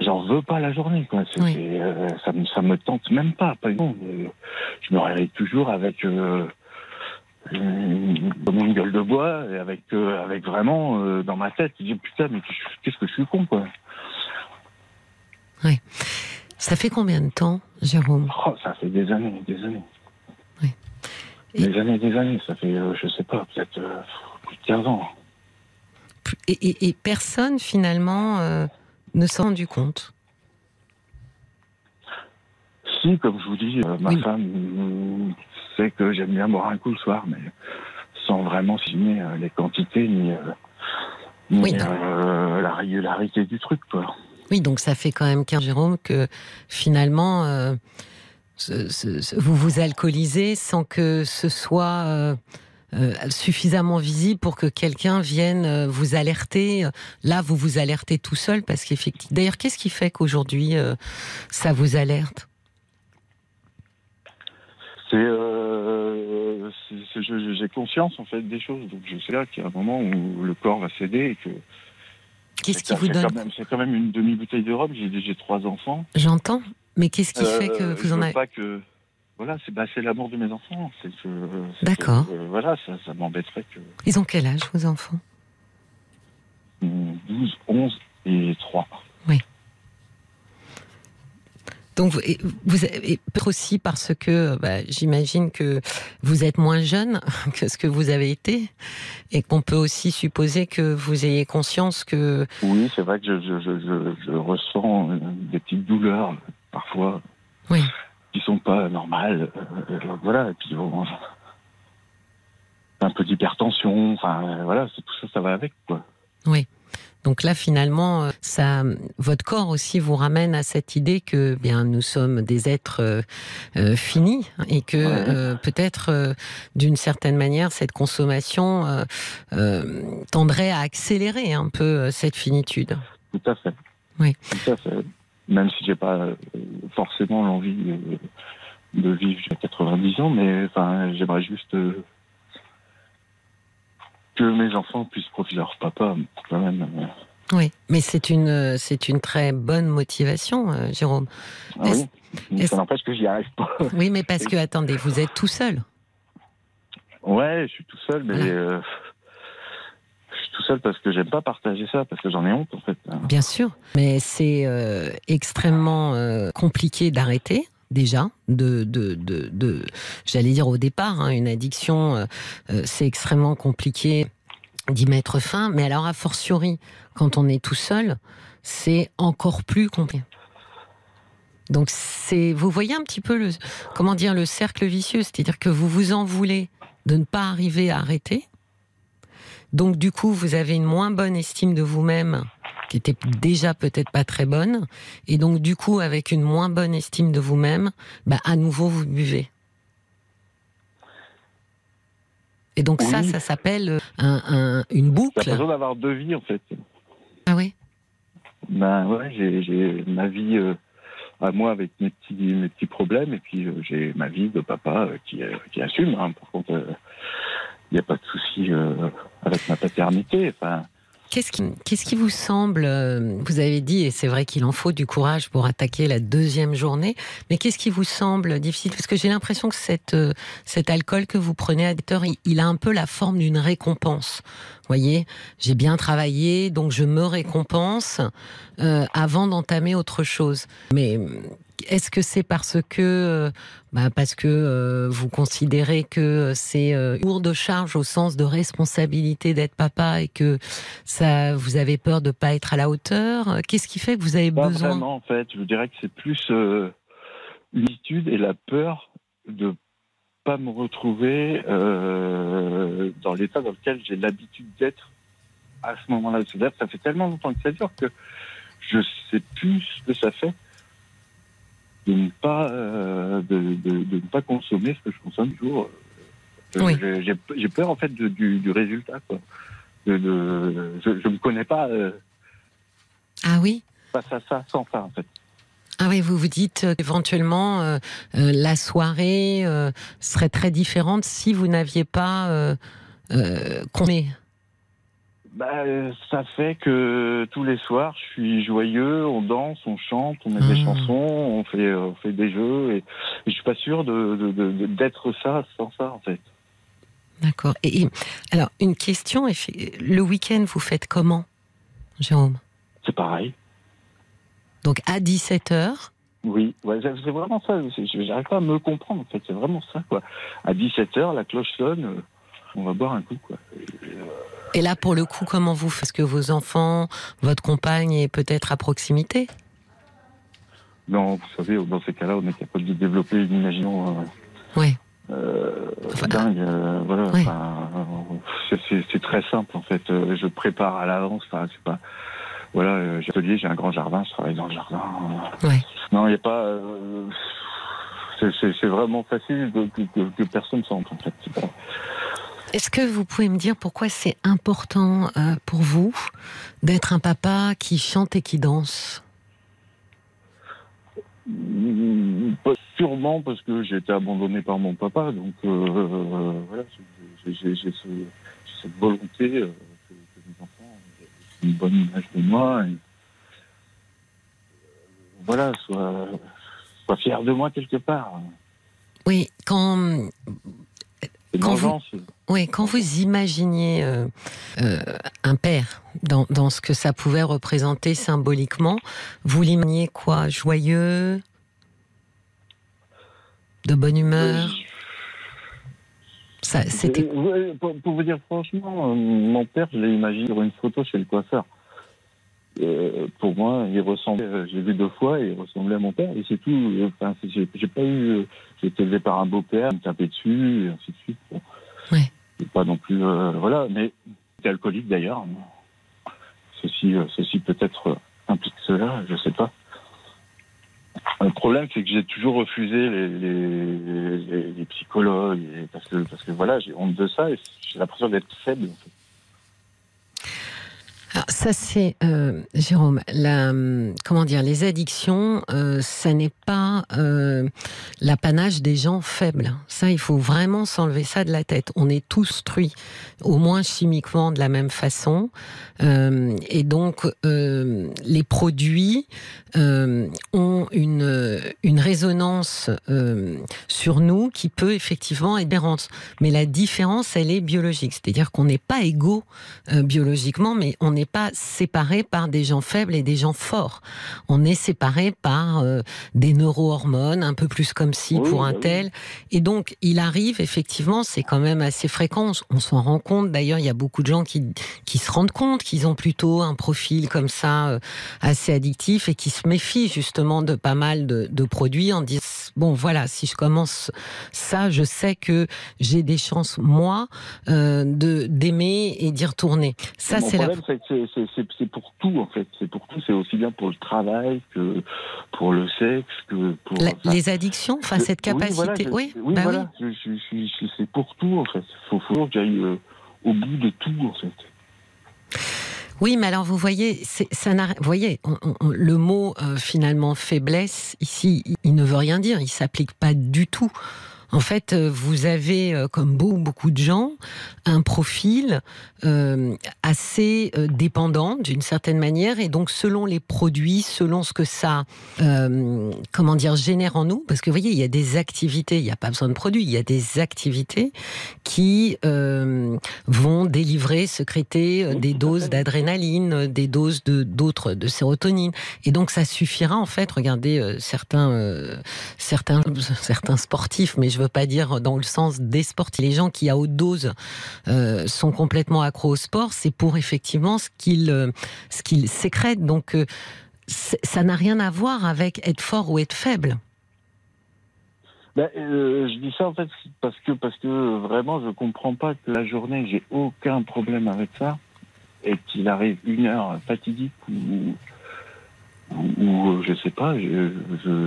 j'en veux pas la journée, quoi. Oui. euh, ça, me, ça me tente même pas. Je me réveille toujours avec euh, une, comme une gueule de bois et avec, euh, avec vraiment euh, dans ma tête, je dis putain, mais qu'est-ce que je suis con, quoi. Ça fait combien de temps, Jérôme? Oh, ça fait des années, des années. Oui. Et- Des années, des années. Ça fait, euh, je sais pas, peut-être euh, plus de 15 ans. et, et- et personne finalement ne s'est rendu compte? Si, comme je vous dis, ma Oui. femme sait que j'aime bien boire un coup le soir, mais sans vraiment signer euh, les quantités ni, euh, ni, Oui, non. euh, la régularité du truc. Quoi. Oui, donc ça fait quand même 15 Jérôme que finalement euh, ce- ce- ce- vous vous alcoolisez sans que ce soit euh, euh, suffisamment visible pour que quelqu'un vienne vous alerter. Là, vous vous alertez tout seul parce qu'effectivement. D'ailleurs, qu'est-ce qui fait qu'aujourd'hui ça vous alerte? C'est, euh, j'ai conscience en fait des choses, donc je sais là qu'il y a un moment où le corps va céder et que Qu'est-ce qui vous donne quand même, c'est quand même une demi bouteille de rhum. J'ai, j'ai trois enfants. J'entends. Mais qu'est-ce qui Euh, fait que vous je en avez pas que voilà, c'est bah, c'est l'amour de mes enfants. C'est que D'accord. euh, voilà, ça, ça m'embêterait que Ils ont quel âge vos enfants? 12, 11 et 3. Donc vous, et vous et peut-être aussi parce que bah, j'imagine que vous êtes moins jeune que ce que vous avez été et qu'on peut aussi supposer que vous ayez conscience que Oui, c'est vrai que je, je, je, je, ressens euh, des petites douleurs parfois Oui. qui sont pas normales. Euh, euh, voilà, et puis bon, un peu d'hypertension. Enfin, voilà, tout ça, ça va avec quoi. Donc là finalement euh, ça votre corps aussi vous ramène à cette idée que bien nous sommes des êtres euh, euh, finis et que euh, peut-être euh, d'une certaine manière cette consommation tendrait à accélérer un peu cette finitude. Tout à fait. Oui. Tout à fait. Même si j'ai pas forcément l'envie de, vivre jusqu'à 90 ans, mais enfin, j'aimerais juste que mes enfants puissent profiter de leur papa, quand même. euh. Oui, mais c'est une euh, c'est une très bonne motivation, euh, Jérôme. Ah oui. Mais Ça n'empêche que j'y arrive pas. Oui, mais parce que attendez, vous êtes tout seul. Ouais, je suis tout seul, mais Voilà. euh, je suis tout seul parce que j'aime pas partager ça, parce que j'en ai honte en fait. Bien sûr, mais c'est euh, extrêmement compliqué d'arrêter. Déjà, j'allais dire au départ, hein, une addiction, euh, euh, c'est extrêmement compliqué d'y mettre fin. Mais alors, a fortiori, quand on est tout seul, c'est encore plus compliqué. Donc, vous voyez un petit peu le, comment dire, le cercle vicieux, c'est-à-dire que vous vous en voulez de ne pas arriver à arrêter. Donc, du coup, vous avez une moins bonne estime de vous-même qui était déjà peut-être pas très bonne, et donc du coup avec une moins bonne estime de vous-même, bah, à nouveau vous buvez. Et donc ça, Oui. ça s'appelle un, un- une J'ai boucle. l'impression d'avoir deux vies en fait. Ah oui. Ben ouais, j'ai- j'ai ma vie euh, à moi avec mes petits, mes petits problèmes, et puis euh, j'ai ma vie de papa euh, qui, euh, qui assume. hein. Par contre, il n'y a pas de souci euh, avec ma paternité. Enfin, Qu'est-ce qui, qu'est-ce qui vous semble euh, Vous avez dit, et c'est vrai qu'il en faut du courage pour attaquer la deuxième journée, mais qu'est-ce qui vous semble difficile? Parce que j'ai l'impression que cette, euh, cet alcool que vous prenez heures, il, il a un peu la forme d'une récompense. voyez, j'ai bien travaillé, donc je me récompense euh, avant d'entamer autre chose. Mais est-ce que c'est parce que, euh, bah, parce que euh, vous considérez que c'est euh, lourd de charge au sens de responsabilité d'être papa et que ça, vous avez peur de pas être à la hauteur? Qu'est-ce qui fait que vous avez pas besoin? vraiment en fait. Je dirais que c'est plus euh, l'habitude et la peur de pas me retrouver euh, dans l'état dans lequel j'ai l'habitude d'être à ce moment-là. Ça fait tellement longtemps que ça dure que je sais plus ce que ça fait de ne pas euh, de, de- de ne pas consommer ce que je consomme toujours. Euh, Oui. J'ai peur en fait de- du, du résultat. Quoi. Je ne me connais pas euh, Ah oui face à ça sans ça en fait. Ah oui, vous vous dites éventuellement euh, la soirée serait très différente si vous n'aviez pas consommé. Bah, euh, ça fait que tous les soirs, je suis joyeux, on danse, on chante, on met des Mmh. chansons, on fait, on fait des jeux, et, et je suis pas sûr de, de- de- de- d'être ça sans ça, en fait. D'accord. Et, et- alors, une question, le week-end, vous faites comment, Jérôme? C'est pareil. Donc à 17h, Oui, ouais, c'est vraiment ça. J'arrive pas à me comprendre, en fait. C'est vraiment ça, quoi. À 17h, la cloche sonne, euh, on va boire un coup, quoi. et là pour le coup, comment vous faites? Est-ce que vos enfants, votre compagne est peut-être à proximité? Non, vous savez, dans ces cas-là, on est capable de développer une imagination euh, Ouais. euh, Enfin, dingue. euh, voilà, enfin, c'est- très simple en fait. Je prépare à l'avance. Enfin, c'est pas. Voilà, j'ai atelier, j'ai un grand jardin, je travaille dans le jardin. Ouais. Non, il n'y a pas. euh, c'est- vraiment facile de- que, que, que personne sente en fait. Est-ce que vous pouvez me dire pourquoi c'est important euh, pour vous d'être un papa qui chante et qui danse? Mm, sûrement parce que j'ai été abandonné par mon papa, donc euh, voilà, j'ai j'ai- j'ai ce- j'ai cette volonté euh, que, que mes enfants aient une bonne image de moi, et, euh, voilà, soient, soient fiers de moi quelque part. Oui, quand, Quand vous-. Oui, quand vous imaginiez euh, euh, un père dans, dans ce que ça pouvait représenter symboliquement, vous l'imaginiez quoi? Joyeux? De bonne humeur? Ça, C'était Euh, ouais, pour, pour vous dire franchement, euh, mon père, je l'ai imaginé sur une photo chez le coiffeur. Euh, pour moi, il ressemblait, euh, j'ai vu deux fois, il ressemblait à mon père, et c'est tout. Enfin, j'ai j'ai pas eu, j'ai été élevé par un beau-père, il me tapait dessus, et ainsi de suite. Bon. Ouais. C'est pas non plus, euh, voilà, mais était alcoolique d'ailleurs. Ceci, euh, ceci peut-être euh, implique cela, je sais pas. Le problème, c'est que j'ai toujours refusé les, les, les- les psychologues, parce que, parce que voilà, j'ai honte de ça, et j'ai l'impression d'être faible. en fait. Alors ça c'est euh, Jérôme, la, hum, comment dire, les addictions, euh, ça n'est pas euh, l'apanage des gens faibles. Ça, il faut vraiment s'enlever ça de la tête. On est tous construits, au moins chimiquement, de la même façon, et donc les produits ont une une résonance sur nous qui peut effectivement être différente. Mais la différence, elle est biologique, c'est-à-dire qu'on n'est pas égaux biologiquement, mais on n'est pas séparés par des gens faibles et des gens forts. On est séparés par euh, des neurohormones, un peu plus comme si Oui, pour bah un oui. tel. Et donc, il arrive, effectivement, c'est quand même assez fréquent. On s'en rend compte. D'ailleurs, il y a beaucoup de gens qui, qui se rendent compte qu'ils ont plutôt un profil comme ça, euh, assez addictif, et qui se méfient justement de pas mal de, de produits en disant, bon, voilà, si je commence ça, je sais que j'ai des chances, moi, euh, de d'aimer et d'y retourner. Ça, c'est la c'est pour tout, en fait. C'est pour tout. C'est aussi bien pour le travail que pour le sexe, que pour. La- enfin, les addictions, enfin cette oui, capacité, voilà, oui, bah voilà. C'est pour tout, en fait. Faut, faut que j'aille euh, au bout de tout, en fait. oui. Mais alors vous voyez, ça vous voyez, on- on- on- le mot euh, finalement faiblesse ici, il, il ne veut rien dire, il s'applique pas du tout. En fait, euh, vous avez, euh, comme beaucoup, de gens, un profil euh, assez dépendant d'une certaine manière, et donc selon les produits, selon ce que ça, comment dire, génère en nous, parce que vous voyez, il y a des activités, il n'y a pas besoin de produits, il y a des activités qui délivrer, sécréter euh, des à doses d'adrénaline, euh, des doses de d'autres de sérotonine, et donc ça suffira en fait. Regardez euh, certains euh, certains certains sportifs, mais je veux pas dire dans le sens des sportifs. Les gens qui à haute dose euh, sont complètement accros au sport, c'est pour effectivement ce qu'ils ce qu'ils sécrètent. Donc ça n'a rien à voir avec être fort ou être faible. Ben, euh, je dis ça en fait parce que parce que vraiment je comprends pas que la journée j'ai aucun problème avec ça et qu'il arrive une heure fatidique ou ou, ou, je sais pas je, je,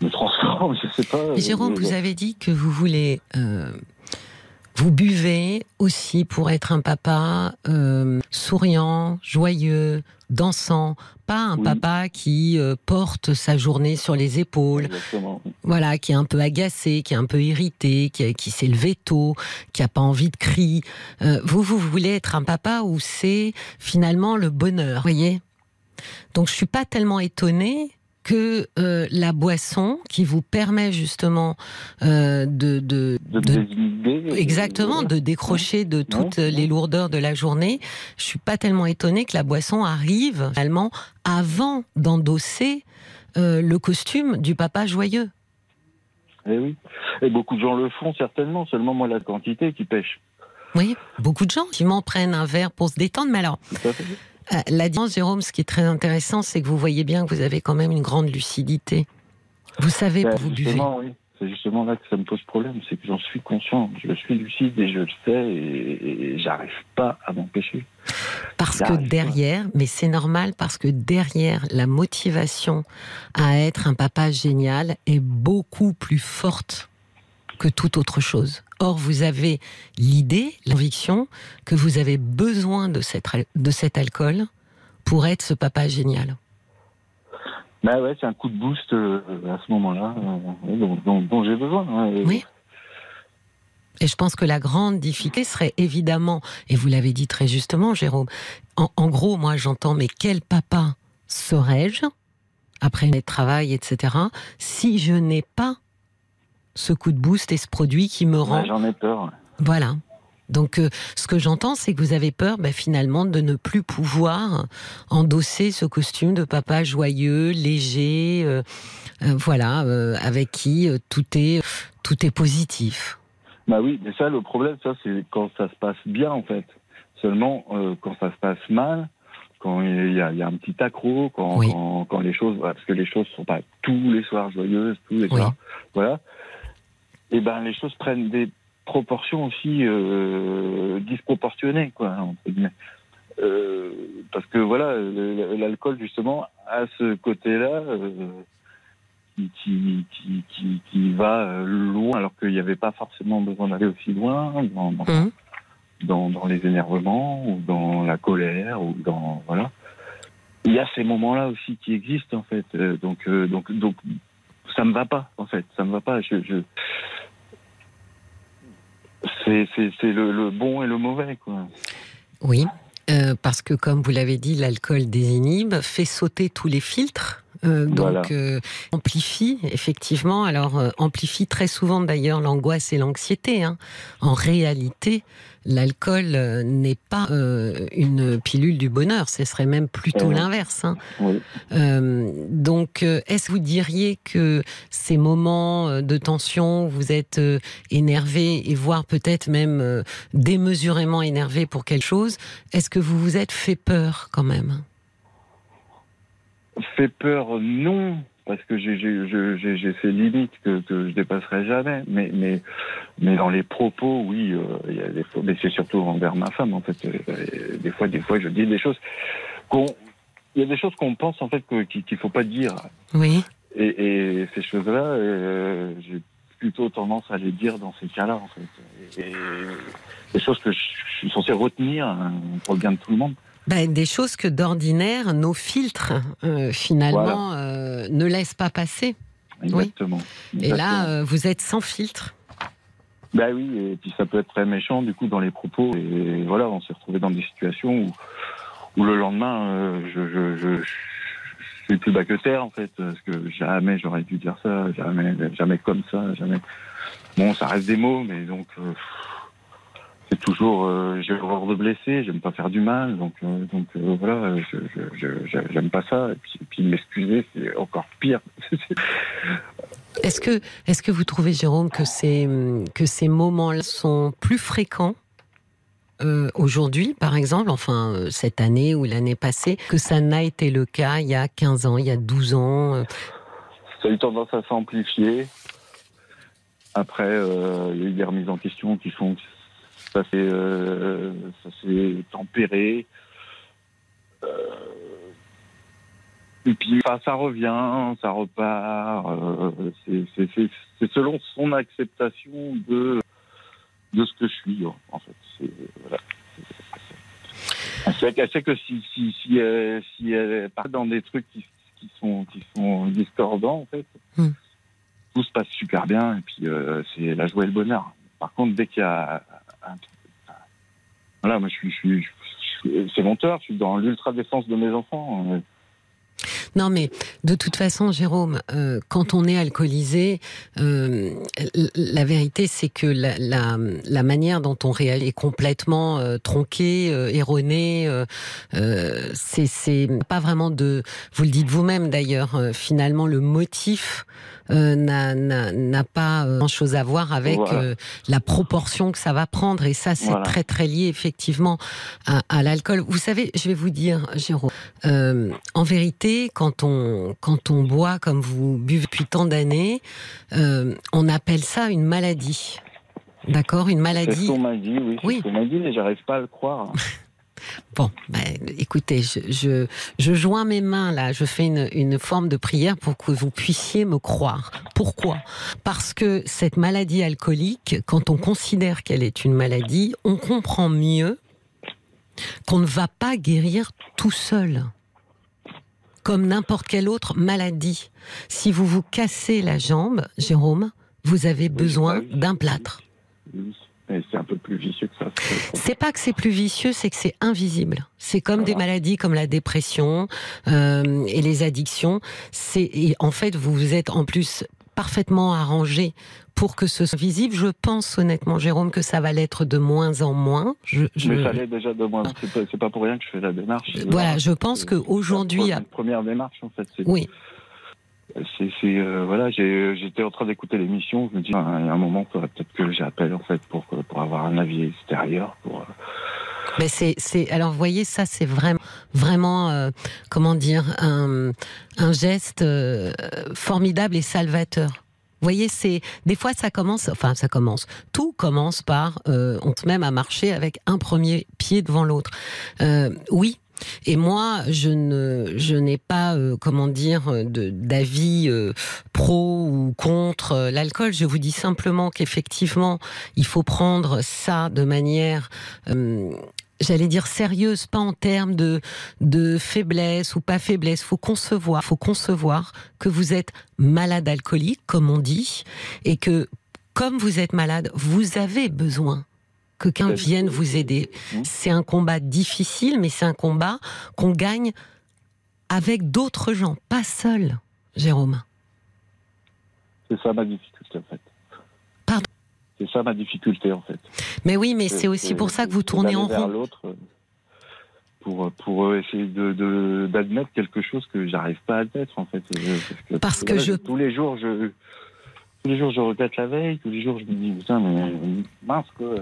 je me transforme je sais pas Et Jérôme, Je- vous avez dit que vous voulez, euh, vous buvez aussi pour être un papa euh, souriant, joyeux, dansant, pas un Oui. papa qui euh, porte sa journée sur les épaules, exactement voilà, qui est un peu agacé, qui est un peu irrité, qui, qui s'est levé tôt, qui a pas envie de crier. Euh, vous, vous voulez être un papa où c'est finalement le bonheur, voyez? Donc je suis pas tellement étonnée que euh, la boisson qui vous permet justement euh, de, de, de, de- des idées exactement de décrocher de toutes les lourdeurs de la journée. Je suis pas tellement étonnée que la boisson arrive finalement avant d'endosser euh, le costume du papa joyeux. Eh oui. Et beaucoup de gens le font certainement. Seulement moi la quantité qui pêche. Oui, beaucoup de gens qui m'en prennent un verre pour se détendre. Mais alors, tout à fait la différence, Jérôme, ce qui est très intéressant, c'est que vous voyez bien que vous avez quand même une grande lucidité. Vous savez Ben, vous buvez. oui. C'est justement là que ça me pose problème, c'est que j'en suis conscient, je suis lucide et je le sais et, et j'arrive pas à m'empêcher. Parce que pas. derrière, mais c'est normal, parce que derrière la motivation à être un papa génial est beaucoup plus forte que toute autre chose. Or, vous avez l'idée, la conviction que vous avez besoin de, cette, al- de cet alcool pour être ce papa génial. Bah ouais, c'est un coup de boost euh, à ce moment-là euh, dont, dont- dont j'ai besoin. hein. Oui. Et je pense que la grande difficulté serait évidemment, et vous l'avez dit très justement, Jérôme, en, en gros, moi j'entends, mais quel papa serais-je, après mes travail, etc., si je n'ai pas ce coup de boost et ce produit qui me rend Ouais, J'en ai peur. Voilà. Donc, euh, ce que j'entends, c'est que vous avez peur, bah, finalement, de ne plus pouvoir endosser ce costume de papa joyeux, léger, euh, euh, voilà, avec qui tout est tout est positif. Bah oui, mais ça, le problème, ça, c'est quand ça se passe bien, en fait. Seulement, quand ça se passe mal, quand il y a, il y a un petit accro, quand, Oui. quand, quand les choses, voilà, parce que les choses sont pas tous les soirs joyeuses, tous les Oui. soirs, voilà. Et ben, les choses prennent des proportions aussi euh, disproportionnées, quoi, entre guillemets. Euh, parce que voilà, l'alcool justement a ce côté-là euh, qui, qui, qui, va loin, alors qu'il n'y avait pas forcément besoin d'aller aussi loin dans, dans, dans, dans les énervements ou dans la colère ou dans voilà. Il y a ces moments-là aussi qui existent en fait. Donc donc donc ça me va pas en fait. Ça me va pas. Je, je... C'est le bon et le mauvais quoi. Oui, euh, parce que comme vous l'avez dit, l'alcool désinhibe, fait sauter tous les filtres. Euh, donc Voilà. euh, amplifie effectivement, alors euh, amplifie très souvent d'ailleurs l'angoisse et l'anxiété. hein. En réalité, l'alcool n'est pas une pilule du bonheur, ce serait même plutôt Ouais. l'inverse. hein. Oui. Donc, est-ce que vous diriez que ces moments de tension, où vous êtes énervé et voire peut-être même démesurément énervé pour quelque chose, est-ce que vous vous êtes fait peur quand même? Fait peur non parce que j'ai ces limites que, que je dépasserai jamais. Mais mais mais dans les propos, oui, euh, il y a des fois, mais c'est surtout envers ma femme en fait. Euh, des fois, des fois, je dis des choses qu'on il y a des choses qu'on pense en fait qu'il qu'il faut pas dire. Oui. Et, et ces choses-là, euh, j'ai plutôt tendance à les dire dans ces cas-là, en fait. Et, et des choses que je, je suis censé retenir hein, pour le bien de tout le monde. Ben, des choses que d'ordinaire, nos filtres, euh, finalement, euh, ne laissent pas passer. Exactement. Et là, euh, vous êtes sans filtre. Bah oui, et puis ça peut être très méchant, du coup, dans les propos. Et voilà, on s'est retrouvé dans des situations où, où le lendemain, je, je, je, je suis plus bas que terre, en fait, parce que jamais j'aurais dû dire ça, jamais, jamais comme ça, jamais. Bon, ça reste des mots, mais donc, c'est toujours, euh, j'ai horreur de blesser, j'aime pas faire du mal, donc, euh, donc euh, voilà, je, je, j'aime pas ça, et puis, m'excuser, c'est encore pire. Est-ce que, est-ce que vous trouvez, Jérôme, que ces, que ces moments-là sont plus fréquents euh, aujourd'hui, par exemple, enfin cette année ou l'année passée, que ça n'a été le cas il y a 15 ans, il y a 12 ans Ça a eu tendance à s'amplifier. Après, il y a eu des remises en question qui que ça s'est euh, ça s'est tempéré. Euh, et puis, enfin, ça revient, ça repart. euh, c'est- selon son acceptation de, de ce que je suis, en fait. C'est- Voilà. Elle sait, que si, si, si, elle, si elle part dans des trucs qui, qui, sont, qui sont discordants, en fait, Hmm. tout se passe super bien et puis euh, c'est la joie et le bonheur. Par contre, dès qu'il y a Voilà, moi je suis. C'est mon je suis dans l'ultra défense de mes enfants. euh, Non, mais de toute façon, Jérôme, euh, quand on est alcoolisé, euh, la vérité, c'est que la, manière dont on réagit est complètement euh, tronquée, euh, erronée. c'est pas vraiment de. Vous le dites vous-même d'ailleurs. finalement, le motif n'a- n'a pas grand chose à voir avec Voilà. euh, la proportion que ça va prendre. Et ça, c'est Voilà. très très lié effectivement à, à l'alcool. Vous savez, je vais vous dire, Jérôme. Euh, en vérité, quand on, quand on boit comme vous buvez depuis tant d'années, euh, on appelle ça une maladie. D'accord? Une C'est ce maladie. qu'on m'a dit, oui. Oui. ce qu'on m'a dit, mais j'arrive pas à le croire. Bon, ben, écoutez, je, je, je joins mes mains là, je fais une, une forme de prière pour que vous puissiez me croire. Pourquoi? Parce que cette maladie alcoolique, quand on considère qu'elle est une maladie, on comprend mieux qu'on ne va pas guérir tout seul. comme n'importe quelle autre maladie. Si vous vous cassez la jambe, Jérôme, vous avez besoin d'un plâtre. Mais c'est un peu plus vicieux que ça. C'est pas que c'est plus vicieux, c'est que c'est invisible. C'est comme des Voilà. maladies comme la dépression euh, et les addictions. C'est en fait vous êtes en plus parfaitement arrangé pour que ce soit visible. Je pense honnêtement, Jérôme, que ça va l'être de moins en moins. Je, je- Mais ça l'est déjà de moins. C'est pas, pour rien que je fais la démarche. voilà, je pense C'est- que c'est aujourd'hui, la première démarche en fait. Oui, c'est, euh, voilà, j'étais en train d'écouter l'émission. Je me dis, il y a un moment, peut-être que j'appelle en fait pour pour avoir un avis extérieur. Pour euh, Mais c'est, c'est, alors vous voyez, ça c'est vraiment, vraiment, euh, comment dire, un, un geste euh, formidable et salvateur. Vous voyez, c'est des fois ça commence, enfin ça commence. Tout commence par euh, on se met à marcher avec un premier pied devant l'autre. Euh, oui. Et moi, je ne, je n'ai pas, euh, comment dire, d'avis euh, pro ou contre euh, l'alcool. Je vous dis simplement qu'effectivement, il faut prendre ça de manière j'allais dire sérieuse, pas en termes de, de faiblesse ou pas faiblesse. Faut concevoir, faut concevoir que vous êtes malade alcoolique, comme on dit, et que comme vous êtes malade, vous avez besoin que quelqu'un vienne vous aider. Mmh. C'est un combat difficile, mais c'est un combat qu'on gagne avec d'autres gens, pas seul, Jérôme. c'est ça ma difficulté en fait. Pardon C'est ça ma difficulté en fait. Mais oui, mais c'est aussi pour ça que vous tournez en rond. l'autre euh, pour pour essayer de d'admettre quelque chose que j'arrive pas à admettre en fait. Euh, Parce que je- tous les jours je tous les jours je regrette la veille, tous les jours je me dis putain mais mince quoi.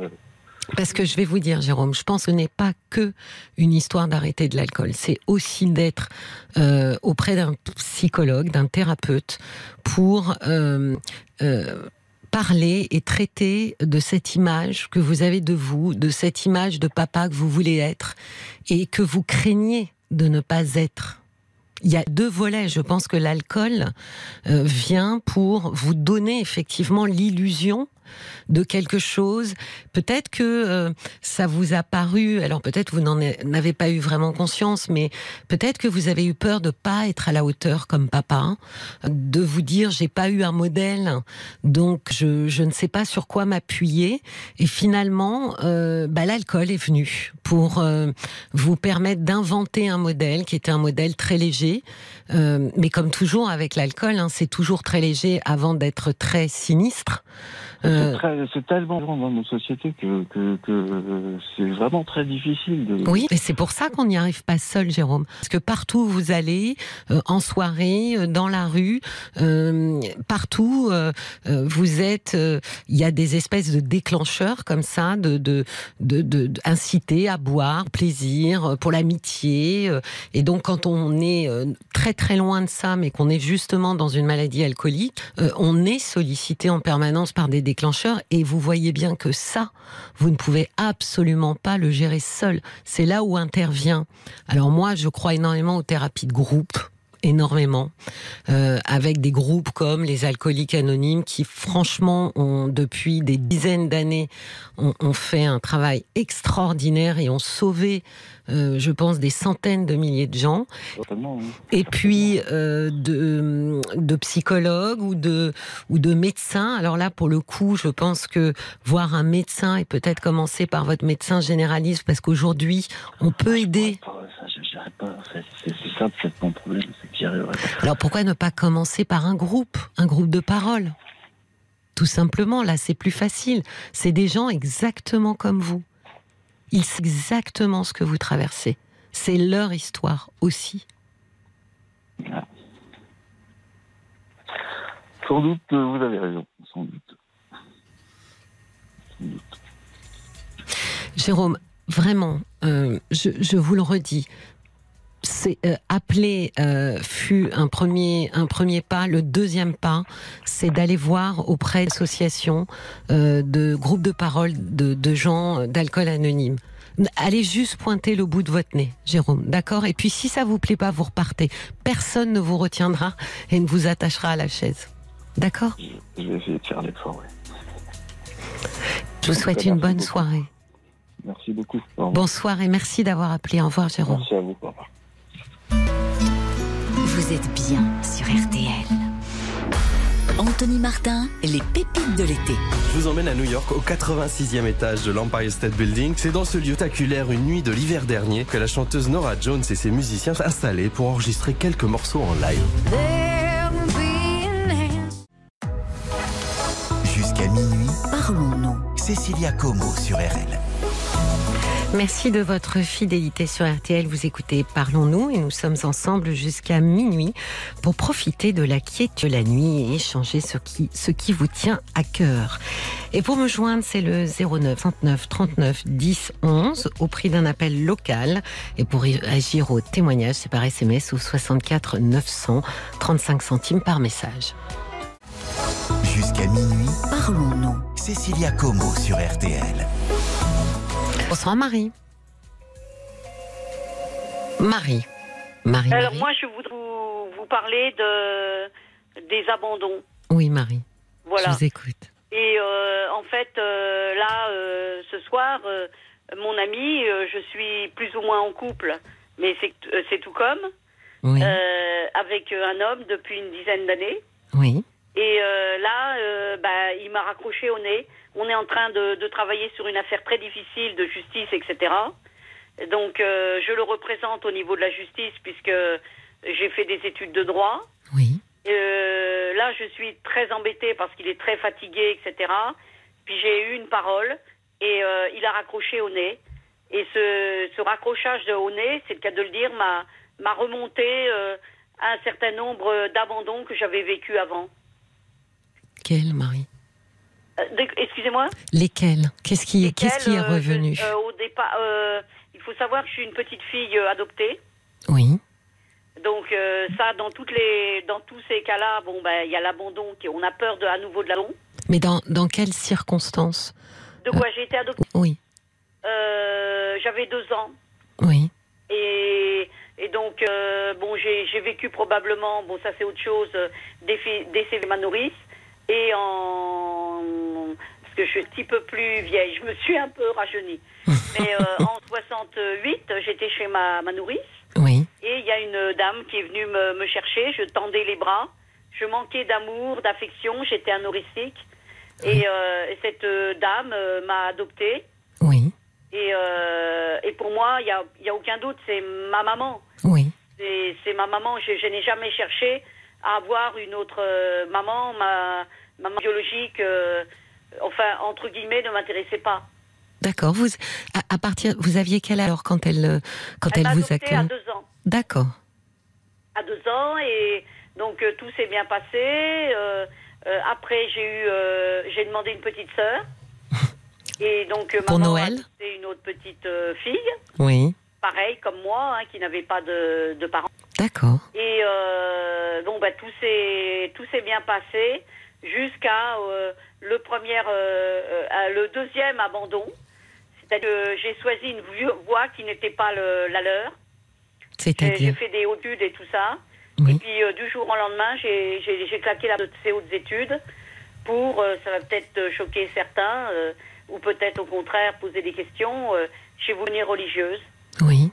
Parce que je vais vous dire, Jérôme, je pense que ce n'est pas que une histoire d'arrêter de l'alcool. C'est aussi d'être euh, auprès d'un psychologue, d'un thérapeute, pour euh, euh, parler et traiter de cette image que vous avez de vous, de cette image de papa que vous voulez être et que vous craignez de ne pas être. Il y a deux volets. Je pense que l'alcool vient pour vous donner effectivement l'illusion de quelque chose. Peut-être que euh, ça vous a paru, alors peut-être vous n'en avez pas eu vraiment conscience, mais peut-être que vous avez eu peur de pas être à la hauteur comme papa, de vous dire j'ai pas eu un modèle, donc je, je ne sais pas sur quoi m'appuyer. Et finalement, euh, bah, l'alcool est venu pour euh, vous permettre d'inventer un modèle qui était un modèle très léger. Euh, mais comme toujours avec l'alcool, hein, c'est toujours très léger avant d'être très sinistre. Euh, C'est tellement grand dans nos sociétés que, que, que c'est vraiment très difficile de. Oui, et c'est pour ça qu'on n'y arrive pas seul, Jérôme. Parce que partout où vous allez, euh, en soirée, euh, dans la rue, euh, partout, euh, euh, vous êtes. euh, Il y a des espèces de déclencheurs comme ça, de, de, de, de- inciter à boire, plaisir, euh, pour l'amitié. euh, et donc, quand on est euh, très très loin de ça, mais qu'on est justement dans une maladie alcoolique, euh, on est sollicité en permanence par des déclencheurs. Et vous voyez bien que ça, vous ne pouvez absolument pas le gérer seul. C'est là où intervient. Alors moi, je crois énormément aux thérapies de groupe énormément, euh, avec des groupes comme les alcooliques anonymes qui, franchement, ont depuis des dizaines d'années, ont, ont fait un travail extraordinaire et ont sauvé, euh, je pense, des centaines de milliers de gens. Oui. Et puis euh, de, de psychologues ou de, ou de médecins. Alors là, pour le coup, je pense que voir un médecin et peut-être commencer par votre médecin généraliste, parce qu'aujourd'hui, on peut aider. Ah, arrive pas. C'est ça mon problème. Alors pourquoi ne pas commencer par un groupe, un groupe de parole? Tout simplement, là, c'est plus facile. C'est des gens exactement comme vous. Ils savent exactement ce que vous traversez. C'est leur histoire aussi. Sans doute, euh, vous avez raison. Sans doute. Sans doute. Jérôme, vraiment, euh, je, je vous le redis, euh, appeler euh, fut un premier un premier pas. Le deuxième pas, c'est d'aller voir auprès d'associations, euh, de groupes de parole, de, de gens d'alcool anonyme. Allez juste pointer le bout de votre nez, Jérôme, d'accord? Et puis si ça vous plaît pas, vous repartez. Personne ne vous retiendra et ne vous attachera à la chaise. D'accord? Je vais essayer de faire l'effort, oui. Je vous souhaite une bonne beaucoup. soirée. Merci beaucoup. Bonsoir et merci d'avoir appelé. Au revoir, Jérôme. Merci à vous. Au revoir. Vous êtes bien sur RTL. Anthony Martin, les pépites de l'été. Je vous emmène à New York au 86e étage de l'Empire State Building. C'est dans ce lieu spectaculaire une nuit de l'hiver dernier que la chanteuse Nora Jones et ses musiciens s'installaient pour enregistrer quelques morceaux en live. Jusqu'à minuit, Parlons-nous. Cécilia Como sur RL. Merci de votre fidélité sur RTL. Vous écoutez Parlons-nous et nous sommes ensemble jusqu'à minuit pour profiter de la quiétude de la nuit et échanger ce qui, ce qui vous tient à cœur. Et pour me joindre, c'est le 09 39 39 10 11 au prix d'un appel local. Et pour agir au témoignage, c'est par SMS au 64 900 35 centimes par message. Jusqu'à minuit, Parlons-nous. Cécilia Como sur RTL. Bonsoir Marie. Marie. Marie. Alors Marie. moi, je voudrais vous, vous parler de des abandons. Oui, Marie. Voilà. Je vous écoute. Et euh, en fait, euh, là, euh, ce soir, mon ami, je suis plus ou moins en couple, mais c'est tout comme, Oui. avec un homme depuis une dizaine d'années. Oui. Et euh, là, euh, bah, il m'a raccroché au nez. On est en train de, de travailler sur une affaire très difficile de justice, etc. Donc, euh, je le représente au niveau de la justice puisque j'ai fait des études de droit. Oui. Euh, là, je suis très embêtée parce qu'il est très fatigué, etc. Puis j'ai eu une parole et euh, il a raccroché au nez. Et ce, ce raccrochage de au nez, c'est le cas de le dire, m'a remonté euh, un certain nombre d'abandons que j'avais vécu avant. Quelle, Marie Euh, Excusez-moi. Lesquelles Qu'est-ce qui, qu'est-ce qui est Lesquels, euh, revenu je- euh, Au départ, il faut savoir que je suis une petite fille adoptée. Oui. Donc euh, ça, dans toutes les, dans tous ces cas-là, bon ben, il y a l'abandon, qui- on a peur de à nouveau de l'abandon. Mais dans, dans quelles circonstances De quoi j'ai été adoptée Oui. Euh, J'avais deux ans. Oui. Et, et donc, bon, j'ai j'ai vécu probablement, bon, ça c'est autre chose, défi- décès de ma nourrice. Et en. Parce que je suis un petit peu plus vieille, je me suis un peu rajeunie. Mais euh, en 68, j'étais chez ma, ma nourrice. Oui. Et il y a une dame qui est venue me, me chercher. Je tendais les bras. Je manquais d'amour, d'affection. J'étais anorexique. Et, euh, et cette euh, dame euh, m'a adoptée. Oui. Et, et pour moi, il n'y a, y a aucun doute, c'est ma maman. Oui. C'est ma maman. Je, je n'ai jamais cherché avoir une autre euh, maman. Ma maman biologique, euh, enfin, entre guillemets, ne m'intéressait pas. D'accord. Vous, à, à partir, vous aviez quel âge alors quand elle, euh, quand Elle elle, vous adoptée à accueille deux ans. D'accord. à deux ans et donc tout s'est bien passé. Après j'ai eu j'ai demandé une petite sœur et donc Pour maman Noël adopté une autre petite fille, Oui. Pareil comme moi, hein, qui n'avait pas de, de parents. D'accord. Et euh, donc bah, tout s'est tout s'est bien passé jusqu'à euh, le premier euh, euh, le deuxième abandon. C'est-à-dire que j'ai choisi une voie qui n'était pas le- la leur. J'ai j'ai C'est-à-dire fait des hautes études et tout ça. Oui. Et puis du jour au lendemain, j'ai claqué la de ces hautes études pour, ça va peut-être choquer certains, ou peut-être au contraire poser des questions. J'ai voulu devenir religieuse. Oui.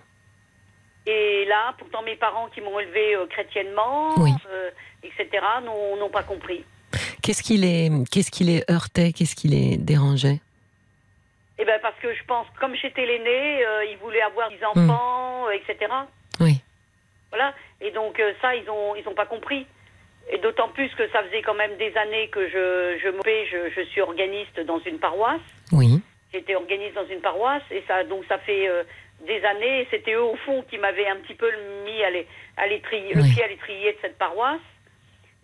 Et là, pourtant mes parents qui m'ont élevée euh, chrétiennement, Oui. euh, etc., n'ont n'ont pas compris. Qu'est-ce qui les, qu'est-ce qui les heurtait? Qu'est-ce qui les dérangeait? Et ben parce que je pense, comme j'étais l'aînée, euh, ils voulaient avoir des enfants, euh, etc. Oui. Voilà. Et donc ça, ils ont ils ont pas compris. Et d'autant plus que ça faisait quand même des années que je je je, je suis organiste dans une paroisse. Oui. J'étais organiste dans une paroisse et ça donc ça fait des années. C'était eux au fond qui m'avaient un petit peu mis à à le pied à l'étrier de cette paroisse.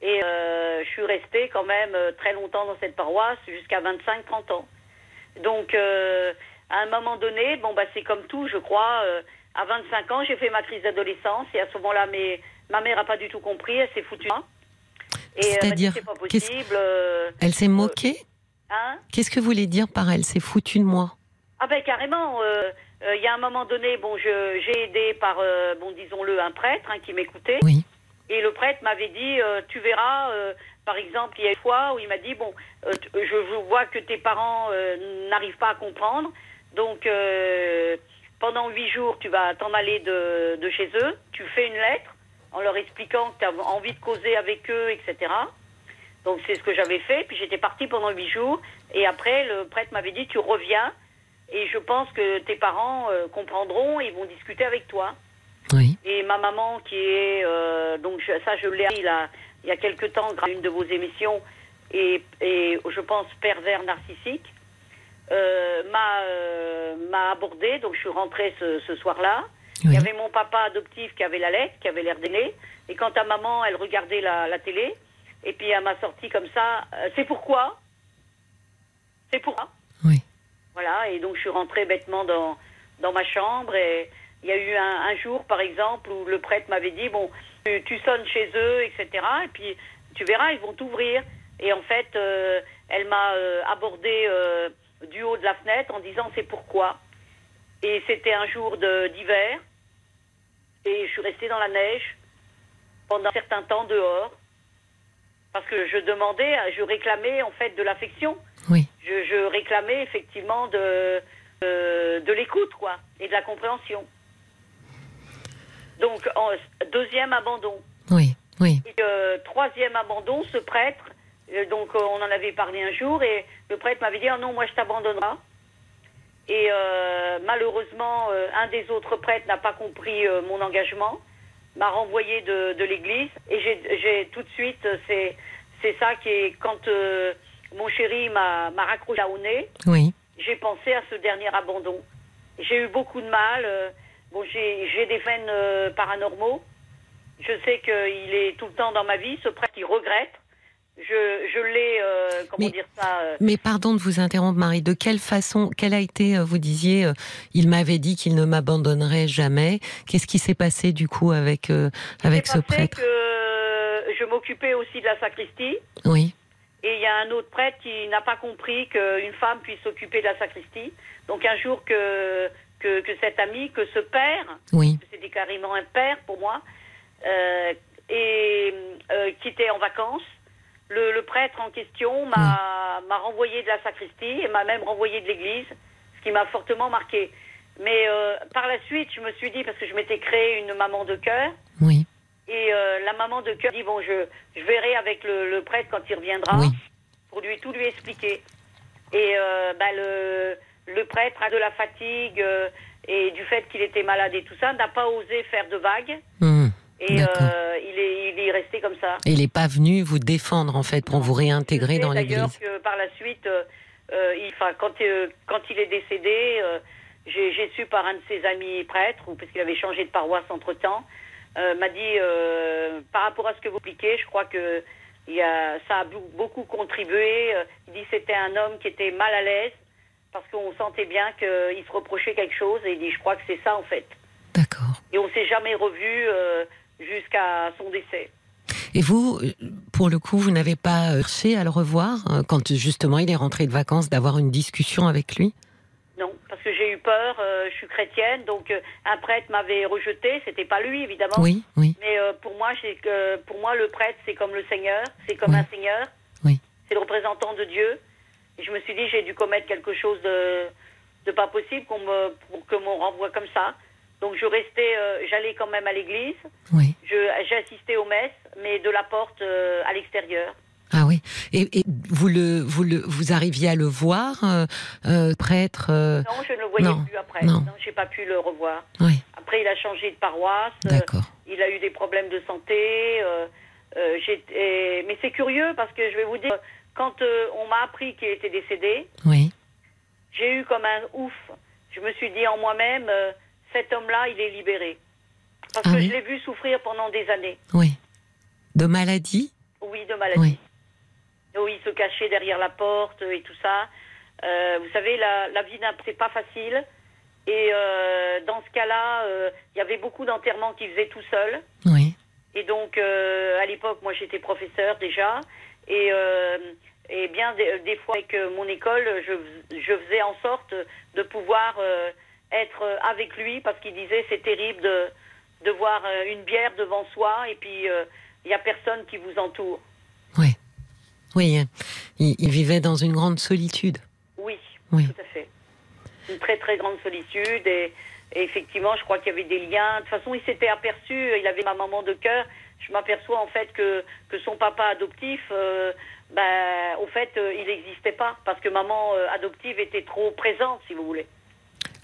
Et euh, je suis restée quand même euh, très longtemps dans cette paroisse jusqu'à 25-30 ans. Donc euh, à un moment donné, bon bah c'est comme tout, je crois. euh, à 25 ans, j'ai fait ma crise d'adolescence et à ce moment-là, mes, ma mère a pas du tout compris, elle s'est foutue. C'est-à-dire, c'est pas possible. Elle s'est moquée? hein? Qu'est-ce que vous voulez dire par elle s'est foutue de moi? Ah ben carrément. euh, Il y a un moment donné, bon, j'ai aidé par, euh, bon, disons-le, un prêtre hein, qui m'écoutait. Oui. Et le prêtre m'avait dit, euh, tu verras, euh, par exemple, il y a une fois où il m'a dit, bon, euh, je, vois que tes parents euh, n'arrivent pas à comprendre, donc euh, pendant huit jours, tu vas t'en aller de, de chez eux, tu fais une lettre en leur expliquant que tu as envie de causer avec eux, etc. Donc c'est ce que j'avais fait. Puis j'étais partie pendant huit jours. Et après, le prêtre m'avait dit, tu reviens. Et je pense que tes parents euh, comprendront et vont discuter avec toi. Oui. Et ma maman, qui est euh, donc je- ça, je l'ai appris là, il y a quelque temps grâce à une de vos émissions, et, et je pense pervers narcissique, euh, m'a euh, abordé. Donc je suis rentrée ce, ce soir-là. Il y avait mon papa adoptif qui avait la lettre, qui avait l'air d'aîné. Et quant à maman, elle regardait la, la télé. Et puis elle m'a sorti comme ça. c'est pourquoi? C'est pourquoi? Voilà. Et donc je suis rentrée bêtement dans, dans ma chambre. Et il y a eu un, jour, par exemple, où le prêtre m'avait dit Bon, tu, sonnes chez eux, etc. Et puis tu verras, ils vont t'ouvrir. Et en fait, euh, elle m'a euh, abordé euh, du haut de la fenêtre en disant C'est pourquoi? Et c'était un jour d'hiver. Et je suis restée dans la neige pendant un certain temps dehors. Parce que je demandais, je réclamais en fait de l'affection. Oui. Je, je réclamais effectivement de, de, de l'écoute, quoi, et de la compréhension. Donc, en- deuxième abandon. Oui. Oui. Et, euh, troisième abandon, ce prêtre, euh, donc euh, on en avait parlé un jour, et le prêtre m'avait dit, ah non, moi je t'abandonnerai. Et euh, malheureusement, euh, un des autres prêtres n'a pas compris euh, mon engagement, m'a renvoyé de, de l'église, et j'ai- tout de suite, euh, c'est c'est ça qui est, quand euh, mon chéri m'a raccroché au nez, Oui. j'ai pensé à ce dernier abandon. J'ai eu beaucoup de mal. euh, bon, j'ai des phénomènes euh, paranormaux. Je sais qu'il est tout le temps dans ma vie. Ce prêtre, il regrette. Je, je l'ai, euh, comment Mais- dire ça euh, Mais pardon de vous interrompre, Marie. De quelle façon, quelle a été, vous disiez, il m'avait dit qu'il ne m'abandonnerait jamais. Qu'est-ce qui s'est passé du coup avec avec ce prêtre que je m'occupais aussi de la sacristie. Oui. Et il y a un autre prêtre qui n'a pas compris qu'une femme puisse s'occuper de la sacristie. Donc un jour que, que, que cet ami, que ce père, Oui. c'était carrément un père pour moi, euh, et euh, qui était en vacances. Le, le prêtre en question m'a m'a renvoyé de la sacristie et m'a même renvoyé de l'église, ce qui m'a fortement marqué. Mais euh, par la suite, je me suis dit, parce que je m'étais créé une maman de cœur, Oui. Et euh, la maman de cœur dit, bon, je, je verrai avec le, le prêtre quand il reviendra, Oui. pour lui tout lui expliquer. Et euh, bah, le, le prêtre a de la fatigue euh, et du fait qu'il était malade et tout ça, n'a pas osé faire de vagues. Hum. Et euh, il, est, il est resté comme ça. Et il n'est pas venu vous défendre en fait pour vous réintégrer sais dans D'ailleurs l'église. que par la suite, euh, il, quand, euh, quand il est décédé, j'ai su par un de ses amis prêtres, ou parce qu'il avait changé de paroisse entre-temps, m'a dit, euh, par rapport à ce que vous expliquez, je crois que il y a, ça a beaucoup contribué. Euh, Il dit que c'était un homme qui était mal à l'aise, parce qu'on sentait bien qu'il se reprochait quelque chose, et il dit, je crois que c'est ça en fait. D'accord. Et on s'est jamais revu euh, jusqu'à son décès. Et vous, euh, pour le coup, vous n'avez pas euh, cherché à le revoir euh, quand justement il est rentré de vacances, d'avoir une discussion avec lui? Non, parce que j'ai eu peur. euh, je suis chrétienne, donc euh, un prêtre m'avait rejeté. C'était pas lui, évidemment. Oui, oui, Mais euh, pour moi, que pour moi, le prêtre, c'est comme le Seigneur. C'est comme Oui. un Seigneur. Oui. C'est le représentant de Dieu. Et je me suis dit, j'ai dû commettre quelque chose de de pas possible qu'on me pour que m'on renvoie comme ça. Donc je restais, j'allais quand même à l'église. oui. Je j'assistais aux messes, mais de la porte à l'extérieur. Ah oui. Et, et vous le, vous le, vous arriviez à le voir, euh, euh, prêtre euh, Non, je ne le voyais Non, plus après. non. Non, j'ai pas pu le revoir. Oui, Après, il a changé de paroisse. d'accord. il a eu des problèmes de santé. mais c'est curieux parce que je vais vous dire, quand on m'a appris qu'il était décédé, Oui, j'ai eu comme un ouf. Je me suis dit en moi-même, cet homme-là, il est libéré. Parce Ah que oui je l'ai vu souffrir pendant des années. oui. De maladie? Oui, de maladie. Oui. Oui, se cacher derrière la porte et tout ça. Euh, vous savez, la, la vie c'est pas facile. Et euh, dans ce cas-là, euh, il y avait beaucoup d'enterrements qu'il faisait tout seul. Oui, Et donc, à l'époque, moi, j'étais professeur déjà. Et, et bien des, des fois, avec mon école, je, je faisais en sorte de pouvoir être avec lui parce qu'il disait c'est terrible de, de voir une bière devant soi et puis il n'y a personne qui vous entoure. Oui. Hein. il, il vivait dans une grande solitude. Oui, Oui. tout à fait. Une très très grande solitude et Et effectivement, je crois qu'il y avait des liens. De toute façon, il s'était aperçu, il avait ma maman de cœur. Je m'aperçois en fait que, que son papa adoptif, euh, ben, au fait, euh, il n'existait pas parce que maman euh, adoptive était trop présente, si vous voulez.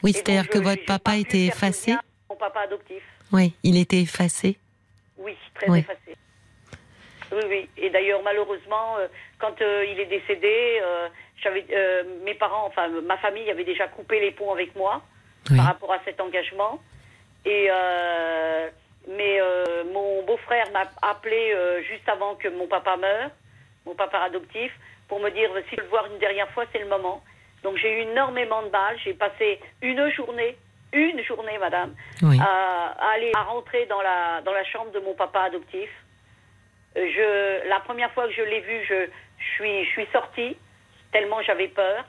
Oui, c'est-à-dire que votre papa était effacé Mon papa adoptif, Oui, il était effacé. oui, très Oui. effacé. Oui, oui. Et d'ailleurs, malheureusement, euh, quand euh, il est décédé, euh, j'avais, mes parents, enfin ma famille avait déjà coupé les ponts avec moi Oui. par rapport à cet engagement. Et mais mon beau-frère m'a appelé juste avant que mon papa meure, mon papa adoptif, pour me dire si je veux le voir une dernière fois, c'est le moment. Donc j'ai eu énormément de balles. J'ai passé une journée, une journée, madame, Oui. à, à aller à rentrer dans la dans la chambre de mon papa adoptif. Je la première fois que je l'ai vu, je, je suis je suis sortie tellement j'avais peur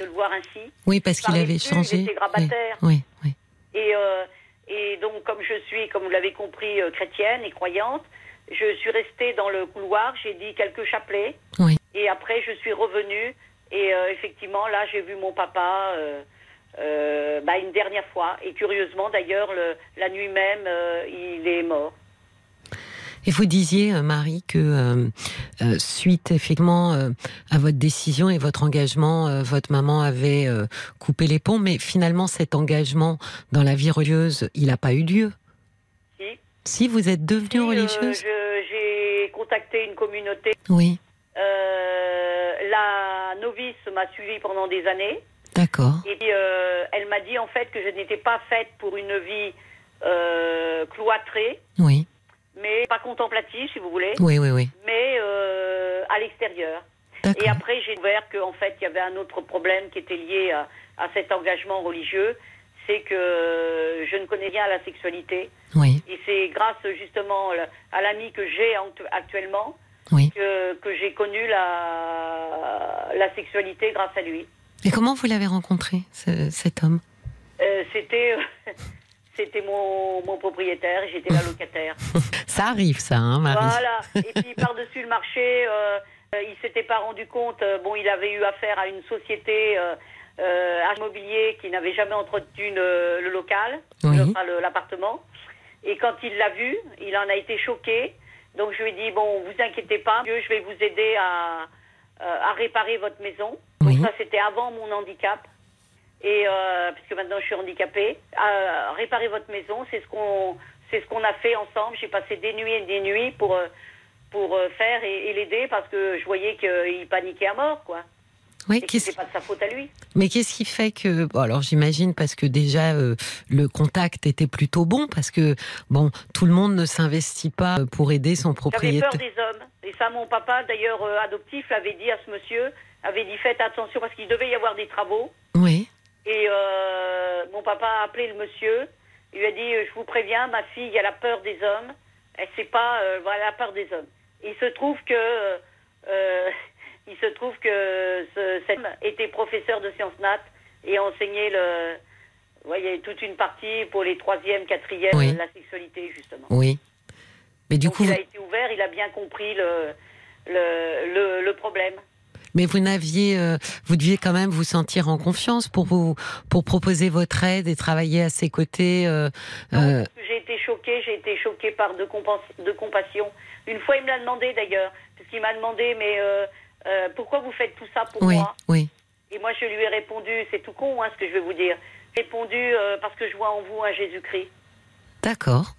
de le voir ainsi. Oui, parce qu'il avait plus, changé. il était grabataire. Oui, oui. Et, euh, et donc, comme je suis, comme vous l'avez compris, euh, chrétienne et croyante, je suis restée dans le couloir, j'ai dit quelques chapelets. Oui. Et après, je suis revenue. Et euh, effectivement, là, j'ai vu mon papa euh, bah, une dernière fois. Et curieusement, d'ailleurs, le- la nuit même, il est mort. Et vous disiez, euh, Marie, que euh, euh, suite effectivement euh, à votre décision et votre engagement, votre maman avait coupé les ponts, mais finalement cet engagement dans la vie religieuse, il n'a pas eu lieu. Si. Si vous êtes devenue Si, religieuse J'ai contacté une communauté. Oui, la novice m'a suivi pendant des années. d'accord. Et elle m'a dit en fait que je n'étais pas faite pour une vie cloîtrée, Oui, mais pas contemplative, si vous voulez, oui, oui, oui. mais euh, à l'extérieur. Et après, j'ai découvert qu'en fait, il y avait un autre problème qui était lié à, à cet engagement religieux, c'est que je ne connais rien à la sexualité. Oui, Et c'est grâce justement à l'ami que j'ai actu- actuellement oui. que, que j'ai connu la, la sexualité grâce à lui. Et comment vous l'avez rencontré, ce- cet homme? Euh, c'était c'était mon, mon propriétaire et j'étais la locataire. Ça arrive, ça, hein, Marie voilà. Et puis par-dessus le marché, euh, euh, il s'était pas rendu compte. euh, bon, il avait eu affaire à une société euh, euh, immobilier qui n'avait jamais entretenu le, le local, Oui. enfin, l'appartement. Et quand il l'a vu, il en a été choqué. Donc je lui ai dit bon, vous inquiétez pas, je vais vous aider à, euh, à réparer votre maison. Donc ça c'était avant mon handicap. Et euh, puisque maintenant je suis handicapée, à réparer votre maison, c'est ce qu'on c'est ce qu'on a fait ensemble. J'ai passé des nuits et des nuits pour euh, pour euh, faire et, et l'aider parce que je voyais qu'il paniquait à mort, quoi. Oui, qu'est-ce pas de sa faute à lui. Mais qu'est-ce qui fait que bon, alors j'imagine parce que déjà euh, le contact était plutôt bon parce que bon tout le monde ne s'investit pas pour aider son J'avais propriétaire. peur des hommes. Et ça, mon papa, d'ailleurs euh, adoptif, l'avait dit à ce monsieur, avait dit faites attention parce qu'il devait y avoir des travaux. Oui, Et euh, mon papa a appelé le monsieur. Il lui a dit euh, Je vous préviens, ma fille, elle a peur des hommes. Elle sait pas, euh, voilà, elle a peur des hommes. Il se trouve que. euh, il se trouve que ce, cet homme était professeur de sciences nat et enseignait le. Voyez, toute une partie pour les troisième, quatrième, Oui. la sexualité, justement. oui. Mais du Donc coup, il a été ouvert, il a bien compris le, le, le, le problème. Mais vous n'aviez, euh, vous deviez quand même vous sentir en confiance pour vous pour proposer votre aide et travailler à ses côtés. euh, euh, J'ai été choquée, j'ai été choquée par de, compassion. Une fois, il me l'a demandé d'ailleurs, parce qu'il m'a demandé, mais pourquoi vous faites tout ça pour oui, moi oui, Et moi, je lui ai répondu, c'est tout con hein, ce que je vais vous dire. Répondu parce que je vois en vous un Jésus-Christ. d'accord.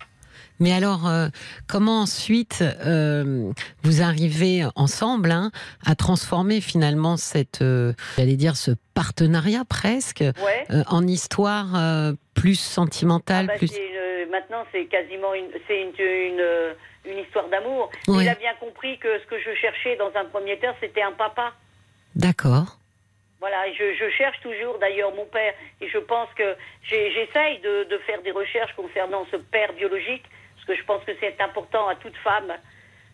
Mais alors, euh, comment ensuite euh, vous arrivez ensemble hein, à transformer finalement cette, euh, j'allais dire, ce partenariat presque Ouais. en histoire plus Ah sentimentale, bah, plus. c'est une- maintenant, c'est quasiment une, c'est une, une, une histoire d'amour. Ouais. Il a bien compris que ce que je cherchais dans un premier temps, c'était un papa. D'accord. Voilà, je, je cherche toujours d'ailleurs mon père, et je pense que j'essaye de, de faire des recherches concernant ce père biologique, que je pense que c'est important à toute femme.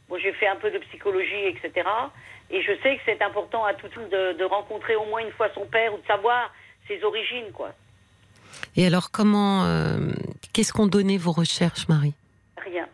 Bon, j'ai fait un peu de psychologie, etc. Et je sais que c'est important à toute femme de, de rencontrer au moins une fois son père ou de savoir ses origines, quoi. Et alors, comment, euh, qu'est-ce qu'ont donné vos recherches, Marie? Rien.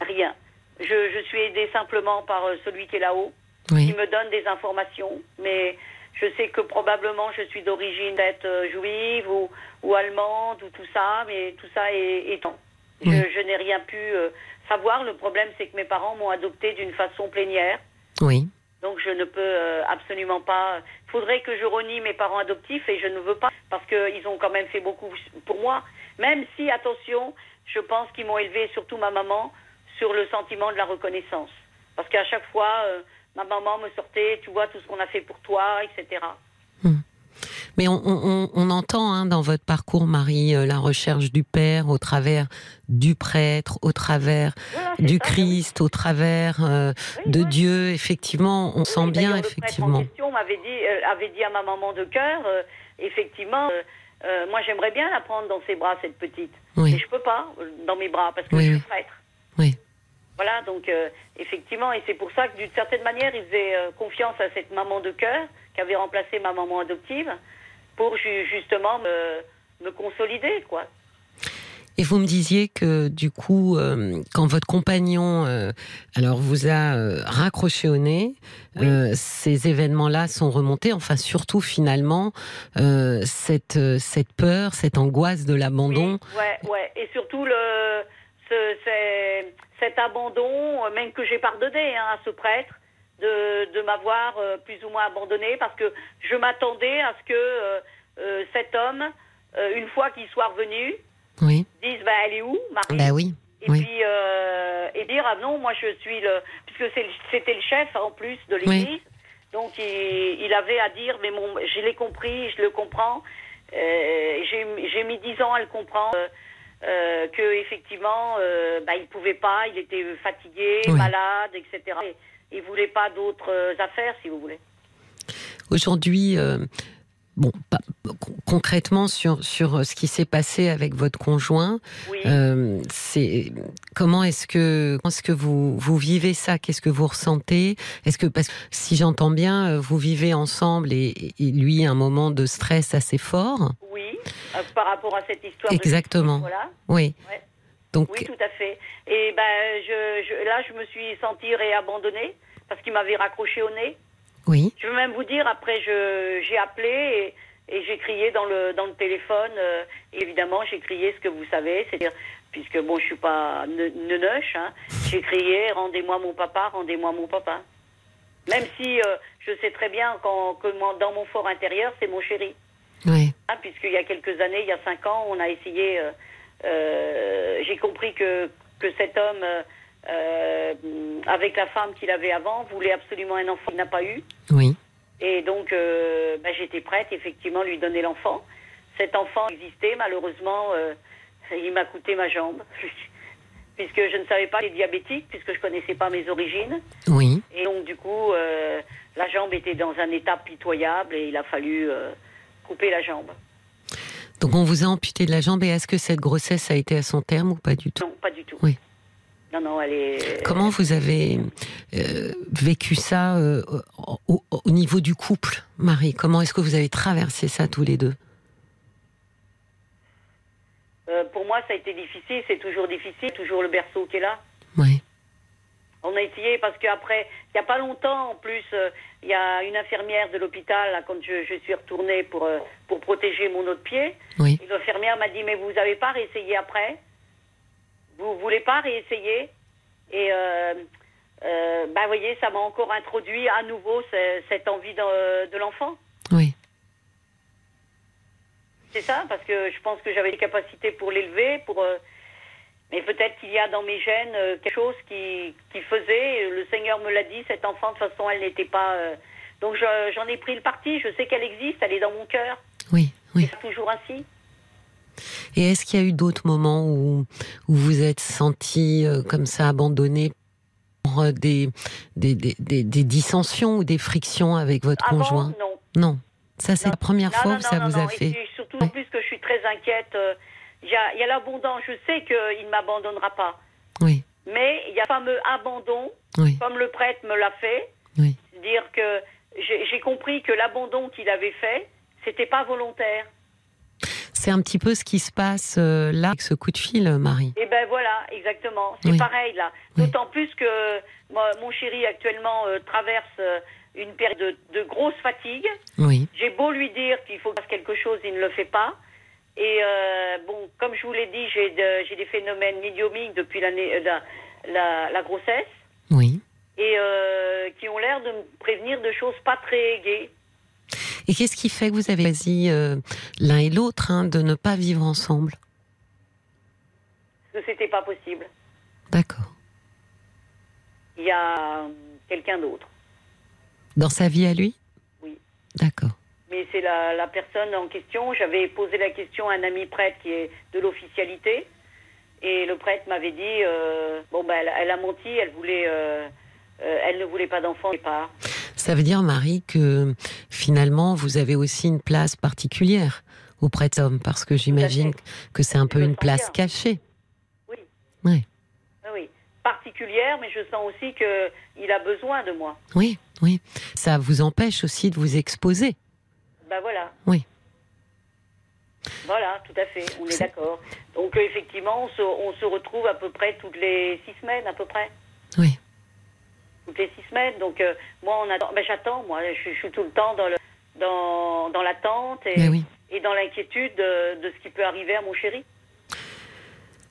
Rien. Je, je suis aidée simplement par euh, celui qui est là-haut, Oui. qui me donne des informations, mais Je sais que probablement je suis d'origine d'être euh, juive ou, ou allemande ou tout ça, mais tout ça est étant. Je, je n'ai rien pu euh, savoir. Le problème, c'est que mes parents m'ont adopté d'une façon plénière. Oui. Donc je ne peux euh, absolument pas. Il faudrait que je renie mes parents adoptifs et je ne veux pas parce qu'ils ont quand même fait beaucoup pour moi. Même si, attention, je pense qu'ils m'ont élevé, surtout ma maman, sur le sentiment de la reconnaissance. Parce qu'à chaque fois, euh, ma maman me sortait, tu vois tout ce qu'on a fait pour toi, etc. Mais on, on- on entend hein, dans votre parcours, Marie, euh, la recherche du Père au travers du prêtre, au travers Voilà, du ça, Christ, au travers euh, oui, de oui. Dieu. Effectivement, on sent bien, d'ailleurs, le prêtre en effectivement. m'avait dit, euh, avait dit à ma maman de cœur, euh, effectivement, moi j'aimerais bien la prendre dans ses bras, cette petite. Mais je peux pas dans mes bras parce que je suis prêtre. oui. Voilà, donc euh, effectivement, et c'est pour ça que d'une certaine manière, il faisait euh, confiance à cette maman de cœur qui avait remplacé ma maman adoptive pour ju- justement me, me consolider, quoi. Et vous me disiez que du coup, euh, quand votre compagnon, euh, alors vous a euh, raccroché au nez, Oui. ces événements-là sont remontés. Enfin, surtout finalement, cette cette peur, cette angoisse de l'abandon. Oui, ouais, ouais. Et surtout le, ce, cet abandon, même que j'ai pardonné hein, à ce prêtre, de, de m'avoir euh, plus ou moins abandonné, parce que je m'attendais à ce que euh, euh, cet homme, une fois qu'il soit revenu, Oui, dise bah, elle est où, Marie? Bah oui, Et oui. puis et dire ah non moi je suis le puisque c'était le chef en plus de l'église. Donc il, il avait à dire mais mon je l'ai compris je le comprends. J'ai mis dix ans à le comprendre euh, euh, que effectivement euh, bah, il pouvait pas il était fatigué Oui. malade etc Et il voulait pas d'autres euh, affaires si vous voulez Aujourd'hui, euh, bon, pas- concrètement sur sur ce qui s'est passé avec votre conjoint, oui euh, c'est comment est-ce que est-ce que vous vous vivez ça? Qu'est-ce que vous ressentez? Est-ce que parce que si j'entends bien, euh, vous vivez ensemble et, et lui un moment de stress assez fort? oui euh, par rapport à cette histoire de- Exactement. voilà Oui. Ouais. Donc Oui, tout à fait. Et ben, je, je- là, je me suis sentie réabandonnée parce qu'il m'avait raccroché au nez. oui, Je veux même vous dire, après, j'ai appelé et, et j'ai crié dans le, dans le téléphone. euh, évidemment, j'ai crié ce que vous savez, c'est-à-dire, puisque bon, je suis pas ne- neunoche, hein, j'ai crié rendez-moi mon papa, rendez-moi mon papa. Même si euh, je sais très bien que dans mon fort intérieur, c'est mon chéri. oui, Hein, puisqu'il y a quelques années, il y a cinq ans, on a essayé. euh, J'ai compris que, que cet homme, euh, euh, avec la femme qu'il avait avant, voulait absolument un enfant. Il n'a pas eu. oui, Et donc, euh, ben, j'étais prête, effectivement, à lui donner l'enfant. Cet enfant existait, malheureusement, euh, il m'a coûté ma jambe. puisque je ne savais pas qu'il était diabétique, puisque je connaissais pas mes origines. oui. Et donc, du coup, euh, la jambe était dans un état pitoyable et il a fallu euh, couper la jambe. Donc on vous a amputé de la jambe et est-ce que cette grossesse a été à son terme ou pas du tout? Non, pas du tout. Oui. Non, non, elle est. Comment vous avez euh, vécu ça euh, au, au- au niveau du couple, Marie? Comment est-ce que vous avez traversé ça tous les deux? Euh, pour moi, ça a été difficile. C'est toujours difficile. Toujours le berceau qui est là. Oui, On a essayé parce qu'après, il n'y a pas longtemps, en plus, euh, il y a une infirmière de l'hôpital, là, quand je, je suis retournée pour, euh, pour protéger mon autre pied. oui, l'infirmière m'a dit, mais vous n'avez pas réessayé après? Vous voulez pas réessayer? Et, euh, vous voyez, ça m'a encore introduit à nouveau ce- cette envie de, de l'enfant. oui, C'est ça, parce que je pense que j'avais les capacités pour l'élever, pour. euh, mais peut-être qu'il y a dans mes gènes euh, quelque chose qui, qui faisait. euh, Le Seigneur me l'a dit, cet enfant, de toute façon, elle n'était pas. euh, donc je- j'en ai pris le parti. Je sais qu'elle existe, elle est dans mon cœur. oui, oui. C'est toujours ainsi. Et est-ce qu'il y a eu d'autres moments où, où vous êtes senti euh, comme ça abandonné pour euh, des, des, des, des- des dissensions ou des frictions avec votre Avant, conjoint? non. Non. Ça, c'est la première Non, fois non, non, ça non, vous non. a Et fait. puis, surtout, en plus, que je suis très inquiète. euh, Il y a, l'abondance. Je sais qu'il ne m'abandonnera pas. Oui, Mais il y a le fameux abandon, oui, comme le prêtre me l'a fait. oui. C'est-à-dire que j'ai compris que l'abandon qu'il avait fait, c'était pas volontaire. C'est un petit peu ce qui se passe euh, là avec ce coup de fil, Marie. Et ben voilà, exactement. C'est Oui. pareil là. D'autant plus que moi, mon chéri actuellement euh, traverse euh, une période de, de grosse fatigue. Oui. J'ai beau lui dire qu'il faut faire quelque chose, il ne le fait pas. Et euh, bon, comme je vous l'ai dit, j'ai de- j'ai des phénomènes médiumiques depuis euh, la, la, la grossesse Oui. et euh, qui ont l'air de me prévenir de choses pas très gaies. Et qu'est-ce qui fait que vous avez choisi euh, l'un et l'autre hein, de ne pas vivre ensemble? Que c'était pas possible. D'accord. Il y a quelqu'un d'autre. Dans sa vie à lui? Oui. D'accord. Mais c'est la, la personne en question. J'avais posé la question à un ami prêtre qui est de l'officialité. Et le prêtre m'avait dit euh, bon, ben, elle, elle a menti, elle, voulait, euh, euh, elle ne voulait pas d'enfant au départ. Ça veut dire, Marie, que finalement, vous avez aussi une place particulière auprès de cet homme, parce que j'imagine que c'est un peu une place cachée. Oui. Oui. Ah Oui. Particulière, mais je sens aussi qu'il a besoin de moi. Oui, oui. Ça vous empêche aussi de vous exposer. Ben voilà. Oui. Voilà, tout à fait, on est d'accord. Donc euh, effectivement, on se, on se retrouve à peu près toutes les six semaines, à peu près. Oui. Toutes les six semaines. Donc euh, moi, on attend. Ben, j'attends. Moi, je, je suis tout le temps dans le dans, dans l'attente et, oui. et dans l'inquiétude de, de ce qui peut arriver à mon chéri.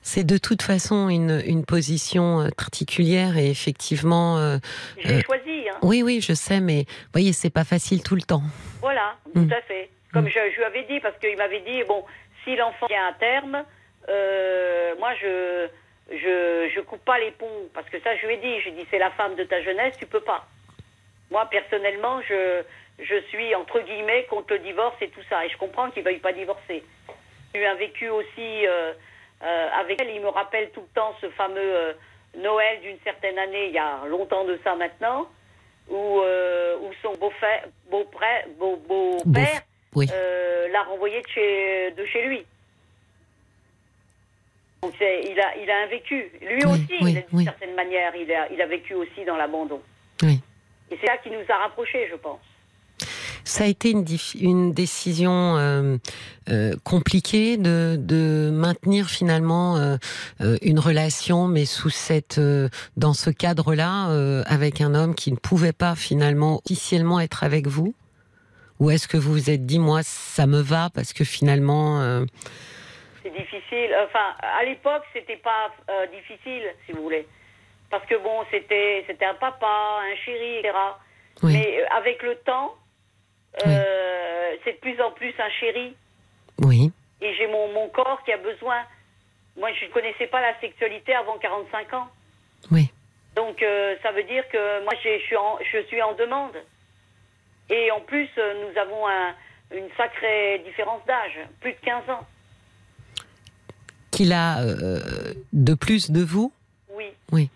C'est de toute façon une, une position euh, particulière et effectivement. euh, J'ai Euh, choisi. Hein. oui, oui, je sais, mais vous voyez, c'est pas facile tout le temps. Voilà, Mm. tout à fait. Comme je, je lui avais dit, parce qu'il m'avait dit, bon, si l'enfant vient à terme, euh, moi, je, je je coupe pas les ponts. Parce que ça, je lui ai dit, je lui ai dit, c'est la femme de ta jeunesse, tu peux pas. Moi, personnellement, je, je suis, entre guillemets, contre le divorce et tout ça. Et je comprends qu'il ne veuille pas divorcer. J'ai eu un vécu aussi euh, avec elle. Il me rappelle tout le temps ce fameux euh, Noël d'une certaine année, il y a longtemps de ça maintenant, où, euh, où son beau-père beau beau, beau, beau Beau- père oui. euh, l'a renvoyé de chez, de chez lui. Donc il a, il a un vécu. Lui Oui, aussi, oui, d'une certaine manière, il a, il a vécu aussi dans l'abandon. Et c'est ça qui nous a rapprochés, je pense. Ça a été une, décision euh, euh, compliquée de, de maintenir finalement euh, une relation, mais sous cette, dans ce cadre-là, avec un homme qui ne pouvait pas finalement officiellement être avec vous? Ou est-ce que vous vous êtes dit, moi, ça me va parce que finalement, C'est difficile. Enfin, à l'époque, c'était pas euh, difficile, si vous voulez. Parce que bon, c'était, c'était un papa, un chéri, etc. oui, Mais avec le temps, euh, c'est de plus en plus un chéri. oui, Et j'ai mon, mon corps qui a besoin. Moi, je ne connaissais pas la sexualité avant 45 ans. oui, Donc, euh, ça veut dire que moi, je suis, en, je suis en demande. Et en plus, euh, nous avons un- une sacrée différence d'âge, plus de 15 ans. qu'il a euh, de plus de vous? Oui. Oui.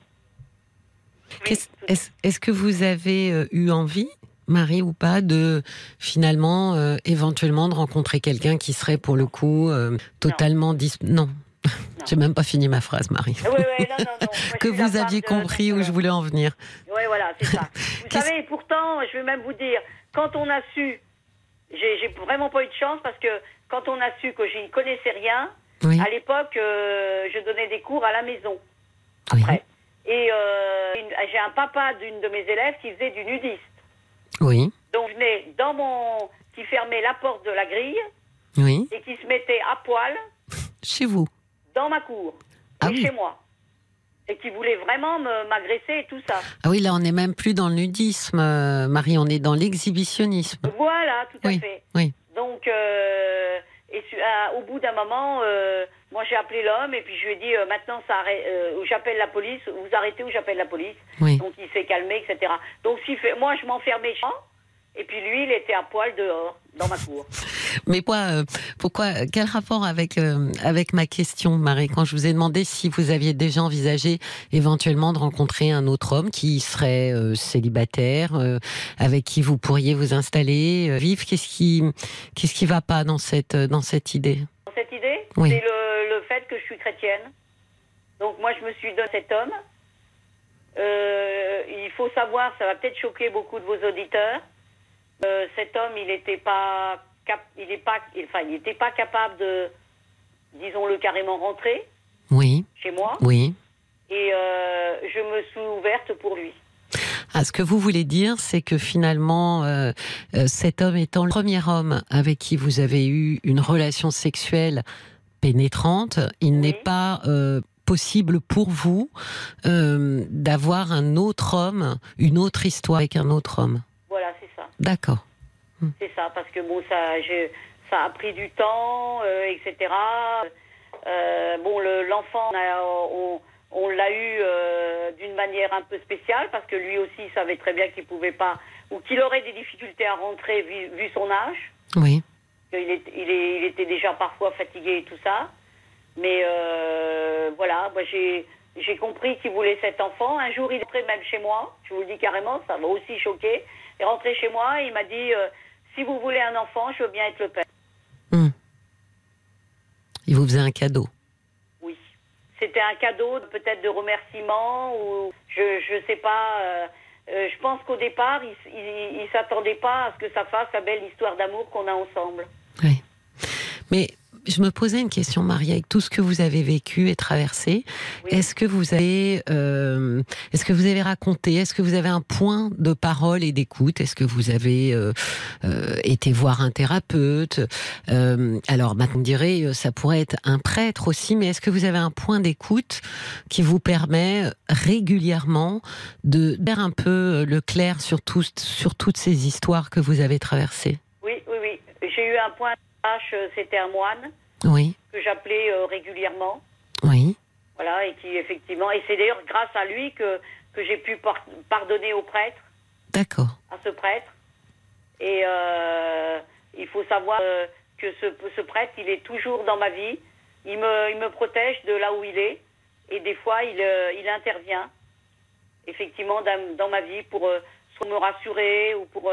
Est-ce que vous avez eu envie, Marie, ou pas, de finalement, euh, éventuellement, de rencontrer quelqu'un qui serait pour le coup euh, totalement dis... Non. J'ai même pas fini ma phrase, Marie. Ouais, ouais, non, non, non. Moi, je que vous aviez de- compris où je voulais en venir. Oui, voilà, c'est ça. Vous savez, pourtant, je vais même vous dire, quand on a su, j'ai vraiment pas eu de chance parce que quand on a su que je n'y connaissais rien, Oui. à l'époque, euh, je donnais des cours à la maison. Oui. Après. Et euh, j'ai un papa d'une de mes élèves qui faisait du nudiste. Oui. Donc, je venais dans mon. qui fermait la porte de la grille Oui. et qui se mettait à poil Chez vous. dans ma cour, Ah et oui. chez moi. Et qui voulait vraiment me- m'agresser et tout ça. Ah oui, là, on n'est même plus dans le nudisme, euh, Marie, on est dans l'exhibitionnisme. Voilà, tout Oui, à fait. oui. Donc, euh, et au bout d'un moment, euh, moi j'ai appelé l'homme et puis je lui ai dit euh, maintenant ça arrête, euh, j'appelle la police, vous arrêtez ou j'appelle la police. Oui. Donc il s'est calmé, etc. Donc s'il fait, moi je m'enfermais chez et puis lui il était à poil dehors dans ma cour. Mais quoi, euh, pourquoi, quel rapport avec euh, avec ma question, Marie, quand je vous ai demandé si vous aviez déjà envisagé éventuellement de rencontrer un autre homme qui serait célibataire, avec qui vous pourriez vous installer, vivre, qu'est-ce qui qu'est-ce qui va pas dans cette dans cette idée? Dans cette idée, Oui. c'est le, le fait que je suis chrétienne. Donc moi je me suis donné cet homme. Euh, il faut savoir, ça va peut-être choquer beaucoup de vos auditeurs. euh, cet homme, il n'était pas, cap- il est pas, il- enfin, il n'était pas capable de, disons-le carrément, rentrer Oui, chez moi. oui. Et euh, je me suis ouverte pour lui. Ah, ce que vous voulez dire, c'est que finalement, euh, cet homme étant le premier homme avec qui vous avez eu une relation sexuelle pénétrante, il Oui. n'est pas euh, possible pour vous euh, d'avoir un autre homme, une autre histoire avec un autre homme. Voilà, c'est ça. D'accord. C'est ça, parce que bon, ça, a pris du temps, euh, etc. Bon, le- l'enfant, on, a- on- on l'a eu euh, d'une manière un peu spéciale, parce que lui aussi savait très bien qu'il pouvait pas, ou qu'il aurait des difficultés à rentrer vu, vu son âge. Oui. Il, est, il, est, il était déjà parfois fatigué et tout ça. Mais euh, voilà, moi j'ai j'ai compris qu'il voulait cet enfant. Un jour, il est rentré même chez moi. Je vous le dis carrément, ça m'a aussi choqué. Il est rentré chez moi et il m'a dit euh, si vous voulez un enfant, je veux bien être le père. Il vous faisait un cadeau. Oui. C'était un cadeau, peut-être de remerciement ou je je sais pas. euh, euh, je pense qu'au départ, il, il s'attendait pas à ce que ça fasse la belle histoire d'amour qu'on a ensemble. Oui. Mais je me posais une question, Marie, avec tout ce que vous avez vécu et traversé. Oui. Est-ce que vous avez, euh, est-ce que vous avez raconté, est-ce que vous avez un point de parole et d'écoute? Est-ce que vous avez euh, euh, été voir un thérapeute? Alors, maintenant, on dirait, ça pourrait être un prêtre aussi, mais est-ce que vous avez un point d'écoute qui vous permet régulièrement de faire un peu le clair sur, tout, sur toutes ces histoires que vous avez traversées? J'ai eu un point de tâche, euh, c'était un moine Oui, que j'appelais euh, régulièrement. oui. Voilà, et qui effectivement, et c'est d'ailleurs grâce à lui que, que j'ai pu par- pardonner au prêtre, D'accord. à ce prêtre. Et euh, il faut savoir que ce, ce prêtre, il est toujours dans ma vie. Il me, il me protège de là où il est. Et des fois, il, il intervient, effectivement, dans, dans ma vie pour soit me rassurer ou pour,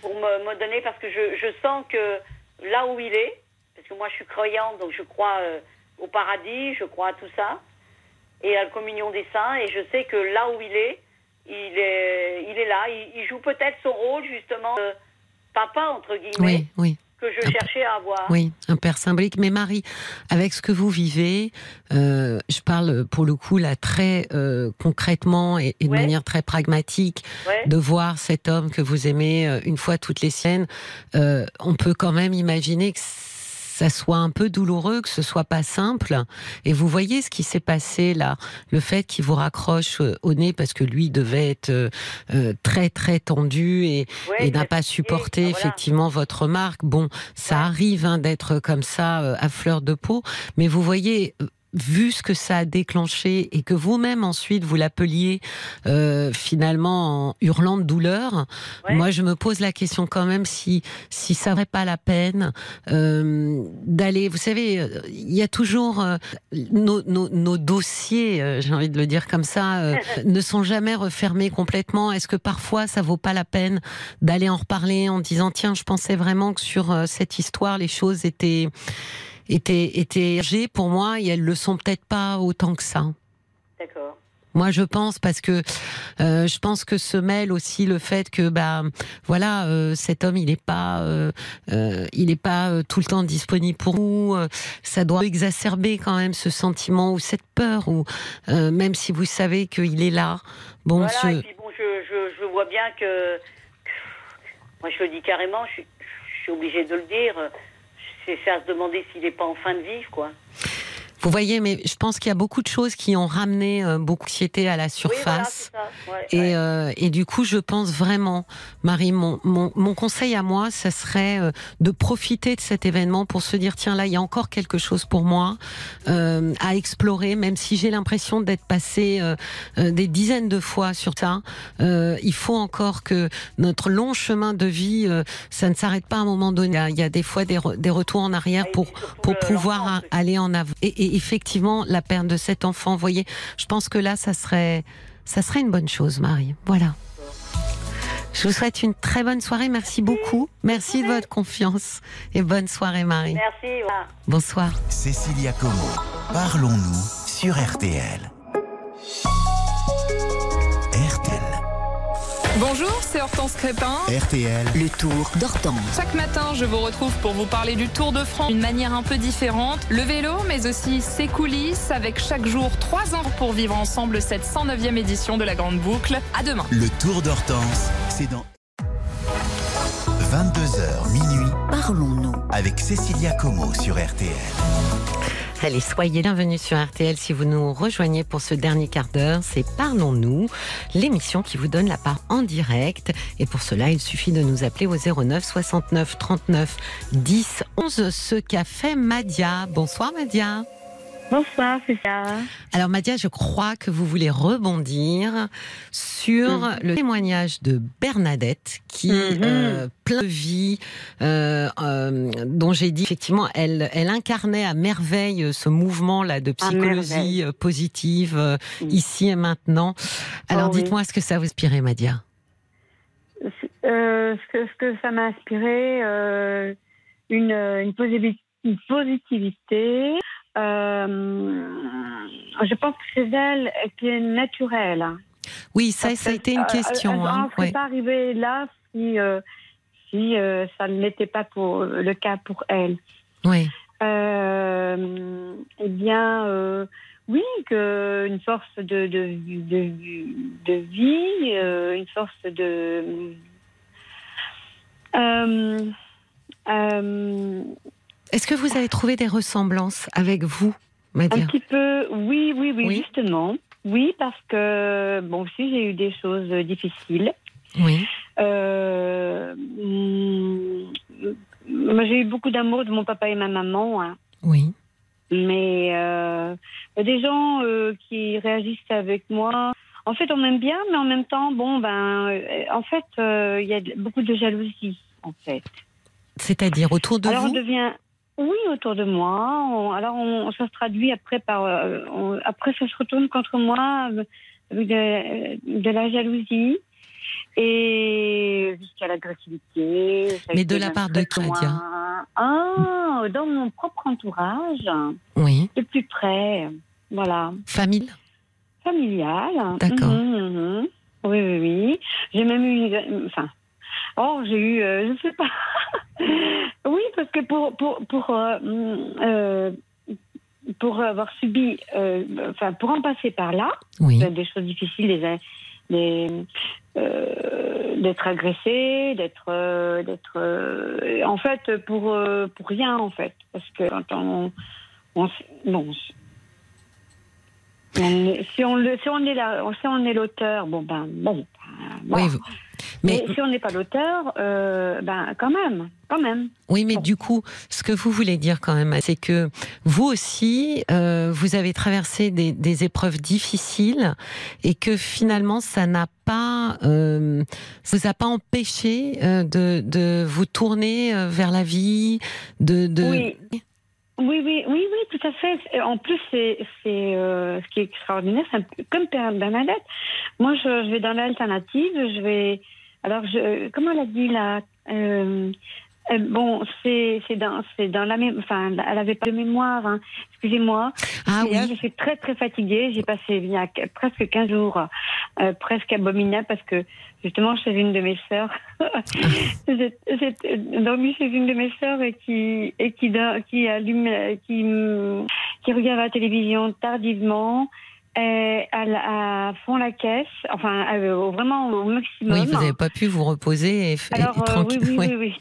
pour me, me donner, parce que je, je sens que là où il est, parce que moi je suis croyante, donc je crois euh, au paradis, je crois à tout ça, et à la communion des saints, et je sais que là où il est, il est, il est là, il, il joue peut-être son rôle justement de papa, entre guillemets, Oui, oui. Que je cherchais à avoir. Oui, un père symbolique. Mais Marie, avec ce que vous vivez, euh, je parle pour le coup là très euh, concrètement et, et de Ouais. manière très pragmatique, Ouais. de voir cet homme que vous aimez euh, une fois toutes les siennes, euh, on peut quand même imaginer que ça soit un peu douloureux, que ce soit pas simple. Et vous voyez ce qui s'est passé là, le fait qu'il vous raccroche euh, au nez parce que lui devait être euh, euh, très très tendu et, Ouais, et n'a pas supporté voilà. effectivement votre remarque. Bon, ça Ouais. arrive hein, d'être comme ça euh, à fleur de peau, mais vous voyez. Vu ce que ça a déclenché et que vous-même ensuite vous l'appeliez euh, finalement en hurlant de douleur, Ouais. moi je me pose la question quand même si si ça vaut pas la peine euh, d'aller. Vous savez, il y a toujours euh, nos, nos, nos dossiers, euh, j'ai envie de le dire comme ça, euh, ne sont jamais refermés complètement. Est-ce que parfois ça vaut pas la peine d'aller en reparler en disant tiens, je pensais vraiment que sur euh, cette histoire les choses étaient étaient étaient âgées pour moi et elles le sont peut-être pas autant que ça. D'accord. Moi, je pense parce que euh, je pense que se mêle aussi le fait que bah voilà euh, cet homme il n'est pas euh, euh, il est pas euh, tout le temps disponible pour vous. euh, ça doit exacerber quand même ce sentiment ou cette peur ou euh, même si vous savez qu'il est là. Bon, Voilà, je- et puis bon, je, je, je vois bien que. Moi, je le dis carrément, je je suis obligée de le dire. C'est à se demander s'il n'est pas en fin de vie, quoi. Vous voyez, mais je pense qu'il y a beaucoup de choses qui ont ramené euh, beaucoup d'anxiété à la Oui, voilà, surface. c'est ça. Ouais, Et, ouais. euh, et du coup, je pense vraiment, Marie, mon, mon, mon conseil à moi, ça serait euh, de profiter de cet événement pour se dire, tiens, là, il y a encore quelque chose pour moi euh, à explorer, même si j'ai l'impression d'être passé euh, euh, des dizaines de fois sur ça. Euh, il faut encore que notre long chemin de vie, euh, ça ne s'arrête pas à un moment donné. Il y a- des fois des, re- des retours en arrière Et pour pour pouvoir aller en avant. Et, et effectivement, la perte de cet enfant, vous voyez, je pense que là, ça serait, ça serait une bonne chose, Marie. Voilà. Je vous souhaite une très bonne soirée. Merci beaucoup. Merci de votre confiance. Et bonne soirée, Marie. Merci. voilà. Bonsoir. Cécilia Como, parlons-nous sur RTL. Bonjour, c'est Hortense Crépin. RTL, Le tour d'Hortense. Chaque matin, je vous retrouve pour vous parler du Tour de France d'une manière un peu différente. Le vélo, mais aussi ses coulisses, avec chaque jour trois ans pour vivre ensemble cette 109e édition de la Grande Boucle. À demain. le tour d'Hortense, c'est dans 22h minuit Parlons-nous. avec Cécilia Como sur RTL. Allez, soyez bienvenus sur RTL si vous nous rejoignez pour ce dernier quart d'heure. C'est Parlons-nous, l'émission qui vous donne la part en direct. Et pour cela, il suffit de nous appeler au 09 69 39 10 11. Ce qu'a fait Madia. Bonsoir Madia. Bonsoir, c'est ça. Alors Madia, je crois que vous voulez rebondir sur Mhm. le témoignage de Bernadette qui, Mhm. euh, plein de vie, euh, euh, dont j'ai dit effectivement, elle, elle incarnait à merveille ce mouvement-là de psychologie euh, positive euh, Mhm. ici et maintenant. Alors Oh oui. dites-moi ce que ça vous inspirait, Madia. Euh, ce, que, ce que ça m'a inspiré, euh, une, une, posi- une positivité. Euh, je pense que c'est elle qui est naturelle. Oui, ça, Parce ça a été une euh, question. Hein, ne serait pas arrivée là si, euh, si euh, ça n'était pas pour, le cas pour elle. Ouais. Euh, eh bien, euh, oui, que une force de, de, de, de vie, euh, une force de. Est-ce que vous avez trouvé des ressemblances avec vous, un Madia petit peu, oui, oui, oui, Oui. justement. Oui, parce que, bon, aussi, j'ai eu des choses difficiles. Oui. Euh, j'ai eu beaucoup d'amour de mon papa et ma maman. hein. Oui. Mais euh, des gens euh, qui réagissent avec moi. En fait, on m'aime bien, mais en même temps, bon, ben, euh, en fait, il y a beaucoup de jalousie, en fait. C'est-à-dire autour de alors, on vous devient, oui, autour de moi. On- alors, on, ça se traduit après par, euh, on- après, ça se retourne contre moi euh, avec de, de la jalousie et jusqu'à l'agressivité. Mais de la part de. Nadia Ah, dans mon propre entourage Oui. de plus près. Voilà. Famille Familial. D'accord. Mhm, mhm. Oui, oui, oui. J'ai même eu. Enfin. Oh, j'ai eu. euh, je sais pas. oui, parce que pour. Pour, pour, euh, euh, pour avoir subi. euh, enfin, pour en passer par là, Oui. des choses difficiles, des. des d'être agressé, d'être, d'être, en fait, pour pour rien en fait, parce que quand on, on s- bon, on si on le, si on est là, si on est l'auteur, bon ben, bon, voilà. Oui, vous- mais, mais, si on n'est pas l'auteur, euh, ben quand même, quand même. oui, mais bon. du coup, ce que vous voulez dire quand même, c'est que vous aussi, euh, vous avez traversé des, des épreuves difficiles et que finalement, ça n'a pas, euh, vous a pas empêché euh, de, de vous tourner vers la vie, de, de... Oui. Oui, oui, oui, oui, tout à fait. En plus, c'est euh, ce qui est extraordinaire, c'est comme Bernadette. Moi, je, je vais dans l'alternative, je vais. Alors, je, comment elle a dit là euh, Bon, c'est c'est dans, c'est dans la même. Enfin, elle avait pas de mémoire, hein. excusez-moi. Ah là, je oui, suis très, très fatiguée. J'ai passé il y a qu- presque 15 jours, euh, presque abominable, parce que justement, chez une de mes sœurs, j'ai dormi chez une de mes sœurs et qui, et qui, qui allume, qui, mm, qui regarde la télévision tardivement. Et à, fond la caisse, enfin euh, vraiment au maximum. oui, vous n'avez pas pu vous reposer et, Alors euh, oui, oui, oui, oui.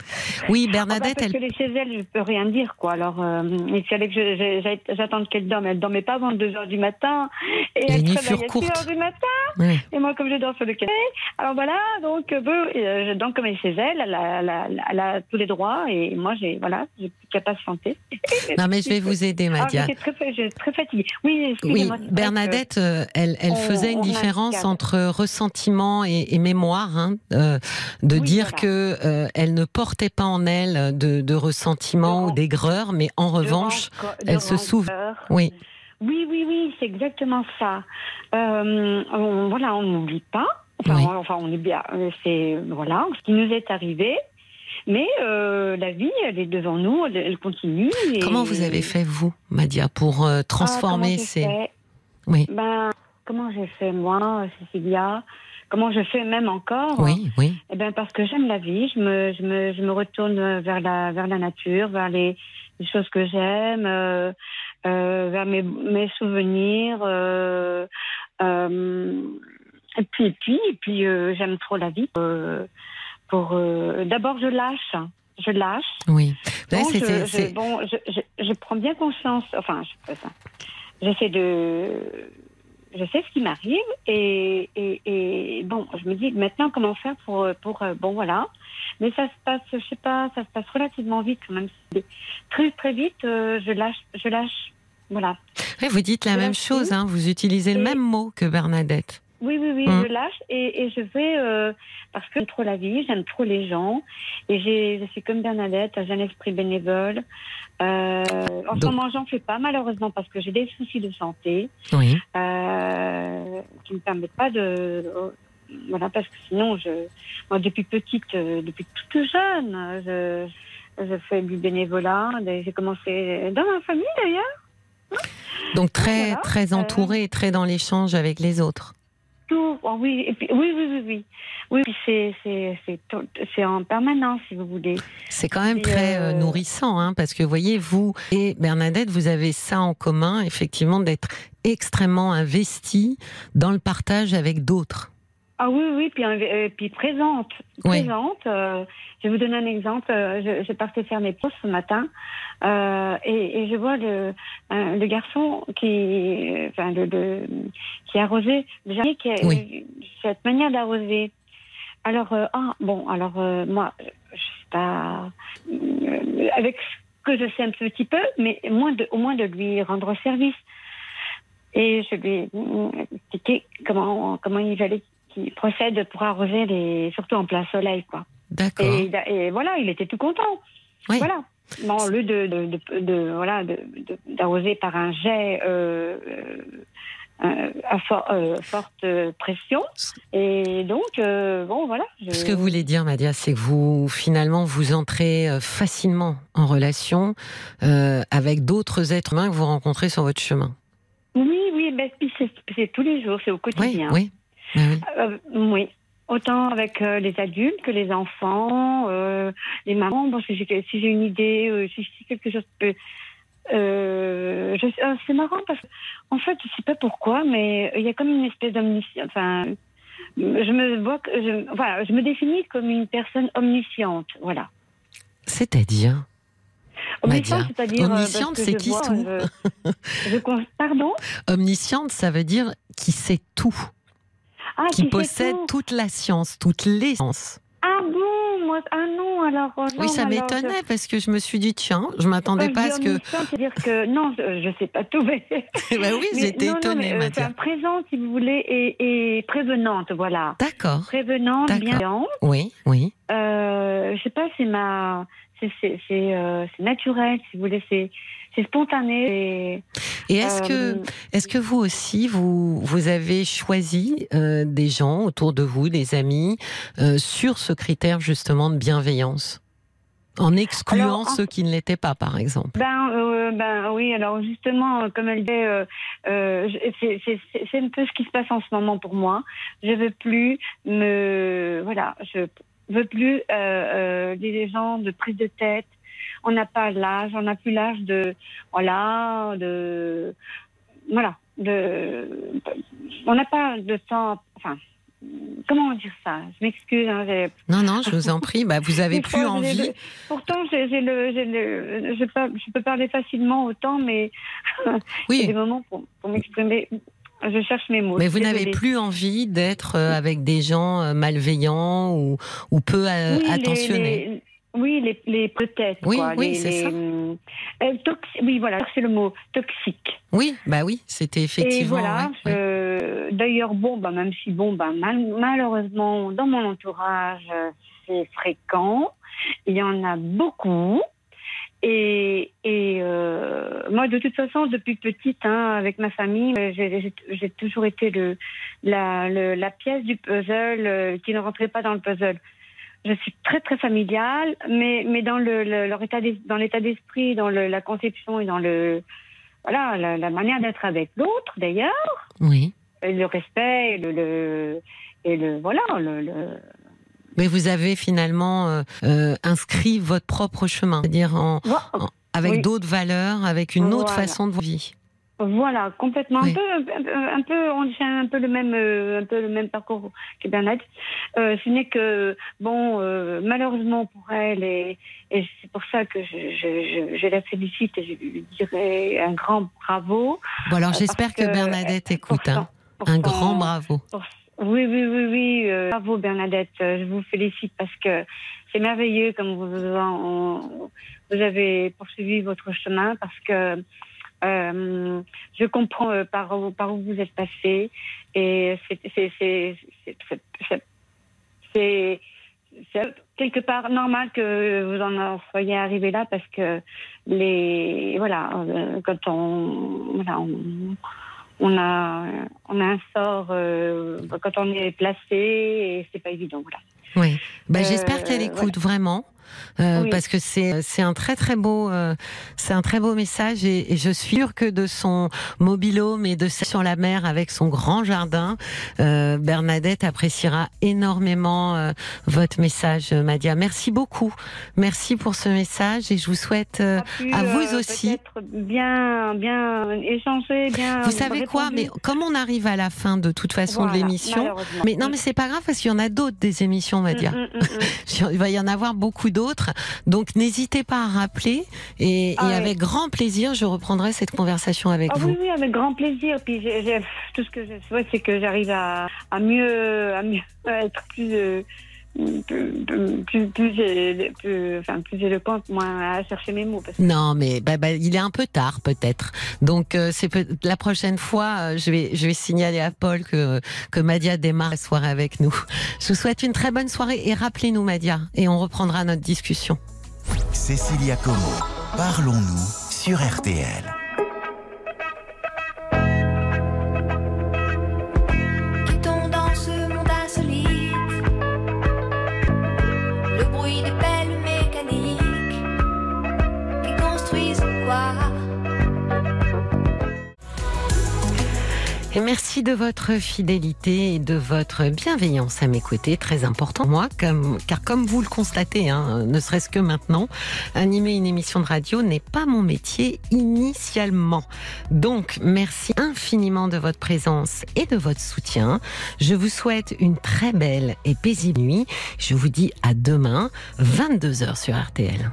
Oui, Ah bah, Bernadette, parce elle, que les chez elle, je peux rien dire, quoi. Alors, euh, il fallait que je- je- j'attende qu'elle dorme. Elle dormait pas avant 2 heures du matin. Et Les elle furent à 6 courtes. heures du matin. Et moi, comme je dors sur le canapé, alors voilà, donc, euh, et, euh, je- donc comme elle est chez elle, elle a, elle a- elle a tous les droits. Et moi, j'ai, voilà, j'ai plus qu'à patienter. non mais je vais vous aider, Ah, Madia. j'étais très, fa- j'étais très fatiguée. Oui, Oui, excusez-moi. c'est vrai Bernadette, euh, elle, elle on- faisait une différence entre ressentiment et, et mémoire, hein, euh, de Oui, dire voilà. que euh, elle ne portait pas en elle de, de ressentiment De ou d'aigreur, mais en revanche, elle se souvient. Oui, Oui, oui, oui, c'est exactement ça. On- voilà, on n'oublie pas. Enfin, Oui. on, enfin, on est bien. C'est voilà ce qui nous est arrivé. Mais euh, la vie, elle est devant nous, elle, elle continue. et- comment vous avez fait vous, Madia, pour euh, Ah, transformer j'ai ces fait? Oui, Ben, comment j'ai fait moi, Cécilia? Comment je fais même encore? Oui, oui. Eh ben parce que j'aime la vie, je me, je me, je me retourne vers la, vers la nature, vers les, les choses que j'aime, euh, euh, vers mes, mes souvenirs. Euh, et puis, et puis, et puis j'aime trop la vie. pour d'abord, je lâche, je lâche. Oui. Ouais, Bon, c'est- je, bon, je, je, je prends bien conscience. Enfin, je fais ça. J'essaie de. Je sais ce qui m'arrive et, et, et bon, je me dis maintenant comment faire pour pour euh, bon voilà. Mais ça se passe, je sais pas, ça se passe relativement vite quand même. Très très vite, euh, je lâche, je lâche. Voilà. Vous dites la Je même chose, hein, vous utilisez le même mot que Bernadette. Oui, oui, oui, Mm. je lâche et, et je vais euh, parce que j'aime trop la vie, j'aime trop les gens et j'ai, je suis comme Bernadette, j'ai un esprit bénévole. Euh, en ce moment, j'en fais pas malheureusement parce que j'ai des soucis de santé Oui. euh, qui me permettent pas de, voilà, parce que sinon, je, moi depuis petite, euh, depuis toute jeune, je, je fais du bénévolat. J'ai commencé dans ma famille d'ailleurs. Donc très, voilà, très euh, entouré, très dans l'échange avec les autres. Tout, oh oui, et puis, oui, oui, oui, oui. Oui, puis c'est, en permanence, si vous voulez. C'est quand même très euh, euh, nourrissant, hein, parce que voyez, vous et Bernadette, vous avez ça en commun, effectivement, d'être extrêmement investi dans le partage avec d'autres. Ah oui, oui, puis, euh, puis présente. Oui. Présente. euh, je vais vous donner un exemple. Euh, Je, je partais faire mes pauses ce matin euh, et, et je vois le, le garçon qui, enfin, le, le- qui arrosait, jardinier qui a Oui. cette manière d'arroser. Alors, ah, bon, alors moi, je sais pas, avec ce que je sais un petit peu, mais moins de, au moins de lui rendre service. Et je lui ai expliqué comment, comment il fallait qu'il procède pour arroser les, surtout en plein soleil, quoi. D'accord. Et, voilà, il était tout content. Oui. Voilà. Bon, au lieu de, de, de, de- voilà, d'arroser par un jet euh, euh, à for- euh, forte pression. Et donc, euh, bon, voilà. je- Ce que vous voulez dire, Madia, c'est que vous, finalement, vous entrez euh, facilement en relation euh, avec d'autres êtres humains que vous rencontrez sur votre chemin. Oui, oui, ben, puis c'est tous les jours, c'est au quotidien. oui. oui, oui. Euh, oui. Autant avec euh, les adultes que les enfants, euh, les mamans. Bon, si j'ai si j'ai une idée, si, si quelque chose peut. Euh, c'est marrant parce que, en fait, je sais pas pourquoi, mais il y a comme une espèce d'omniscience. Enfin, je me vois, que- je, voilà, je me définis comme une personne omnisciente. Voilà. C'est-à-dire? Omnisciente, Madia. c'est-à-dire. Omnisciente, parce que c'est qui vois, tout? je- je con- Pardon? Omnisciente, ça veut dire qui sait tout, Ah, qui possède tout. toute la science, toutes les sciences. Ah bon, moi, ah non, alors. euh, non, Oui, ça je- m'étonnait parce que je me suis dit, tiens, je m'attendais Quand pas à ce que. c'est-à-dire que non, je, je sais pas tout, mais. bah oui, j'étais non, non, étonnée, mais, euh, présente, si vous voulez, et, et prévenante, voilà. D'accord. Prévenante, bienveillante. Oui, oui. Euh, je sais pas, c'est ma, euh, c'est naturel, si vous voulez, c'est c'est spontané. Et est-ce Euh, que, est-ce que vous aussi, vous, vous avez choisi euh, des gens autour de vous, des amis, euh, sur ce critère justement de bienveillance, en excluant Alors, en- ceux qui ne l'étaient pas, par exemple Ben, euh, ben oui, alors justement, euh, comme elle dit, euh, euh, c'est- un peu ce qui se passe en ce moment pour moi. Je veux plus me, voilà, je veux plus euh, euh, des gens de prise de tête. On n'a pas l'âge, on n'a plus l'âge de, voilà, de, voilà, de, on n'a pas de temps, enfin. Comment dire ça? Je m'excuse. Hein, Non, non, je vous en prie. Bah, vous avez plus envie. le- pourtant, j'ai le, je, peux, je peux parler facilement autant, mais il y a Oui, des moments pour, pour m'exprimer. Je cherche mes mots. mais vous n'avez plus envie d'être euh, avec des gens euh, malveillants ou, ou peu euh, les- attentionnés. les- oui, les, les peut-être. Oui, quoi, oui, c'est ça. euh, toxi- oui, voilà, c'est le mot toxique. Oui, bah oui, c'était Et effectivement. voilà. ouais, ouais. je- D'ailleurs, bon, bah, même si bon, bah, mal- malheureusement, dans mon entourage, euh, c'est fréquent. Il y en a beaucoup. Et, et euh, moi, de toute façon, depuis petite, hein, avec ma famille, euh, j'ai j'ai- j'ai toujours été le, la, le- la pièce du puzzle euh, qui ne rentrait pas dans le puzzle. Je suis très très familiale, mais mais dans le, le- leur état dans l'état d'esprit, dans le, la conception et dans le voilà la, la manière d'être avec l'autre d'ailleurs, Oui. et le respect, le, le- et le voilà le, le... Mais vous avez finalement euh, euh, inscrit votre propre chemin, c'est-à-dire en, en- avec Oui. d'autres valeurs, avec une autre Voilà. façon de vivre. Voilà, complètement. Oui. Un, peu, un, peu- un peu, on tient un peu le même, euh, un peu le même parcours que Bernadette. Euh, ce n'est que, bon, euh, malheureusement pour elle, et, et c'est pour ça que je, je, je, je la félicite et je lui dirais un grand bravo. Bon, alors Euh, j'espère que que, Bernadette euh, écoute. hein. Un son- grand bravo. pour- Oui, oui, oui, oui. euh, bravo Bernadette. Je vous félicite parce que c'est merveilleux comme vous, en- vous avez poursuivi votre chemin parce que euh, je comprends euh, par, où, par où vous êtes passé et c'est quelque part normal que vous en soyez arrivé là parce que les voilà euh, quand on voilà on, on a on a un sort euh, quand on est placé et c'est pas évident voilà. Oui. Bah, Euh, J'espère qu'elle écoute vraiment. Euh, Oui. Parce que c'est c'est un très très beau euh, c'est un très beau message et, et je suis sûre que de son mobilhome et de sa sur la mer avec son grand jardin, euh, Bernadette appréciera énormément euh, votre message, Madia. Merci beaucoup, merci pour ce message et je vous souhaite euh, Pu, à vous euh, aussi. bien bien échanger bien. Vous savez quoi. Mais comme on arrive à la fin de toute façon Voilà, de l'émission, mais non, mais c'est pas grave parce qu'il y en a d'autres des émissions, Madia. Mm, mm, mm. Il va y en avoir beaucoup d'autres. Donc n'hésitez pas à rappeler et, Ah et avec grand plaisir, je reprendrai cette conversation avec Ah vous. oui, oui, avec grand plaisir. Puis tout ce que je souhaite, c'est que j'arrive à, à mieux, à mieux à être plus, euh, plus, plus, plus, plus, plus- enfin, plus éloquente, moins à chercher mes mots. Parce que Non, mais bah, bah, il est un peu tard peut-être. Donc euh, c'est peut- la prochaine fois, euh, je vais je vais signaler à Paul que que Madia démarre la soirée avec nous. Je vous souhaite une très bonne soirée et rappelez-nous Madia et on reprendra notre discussion. Cécilia Como, parlons-nous sur RTL. Merci de votre fidélité et de votre bienveillance à mes côtés, très important moi, car comme vous le constatez, hein, ne serait-ce que maintenant, animer une émission de radio n'est pas mon métier initialement. Donc, merci infiniment de votre présence et de votre soutien. Je vous souhaite une très belle et paisible nuit. Je vous dis à demain, 22h sur RTL.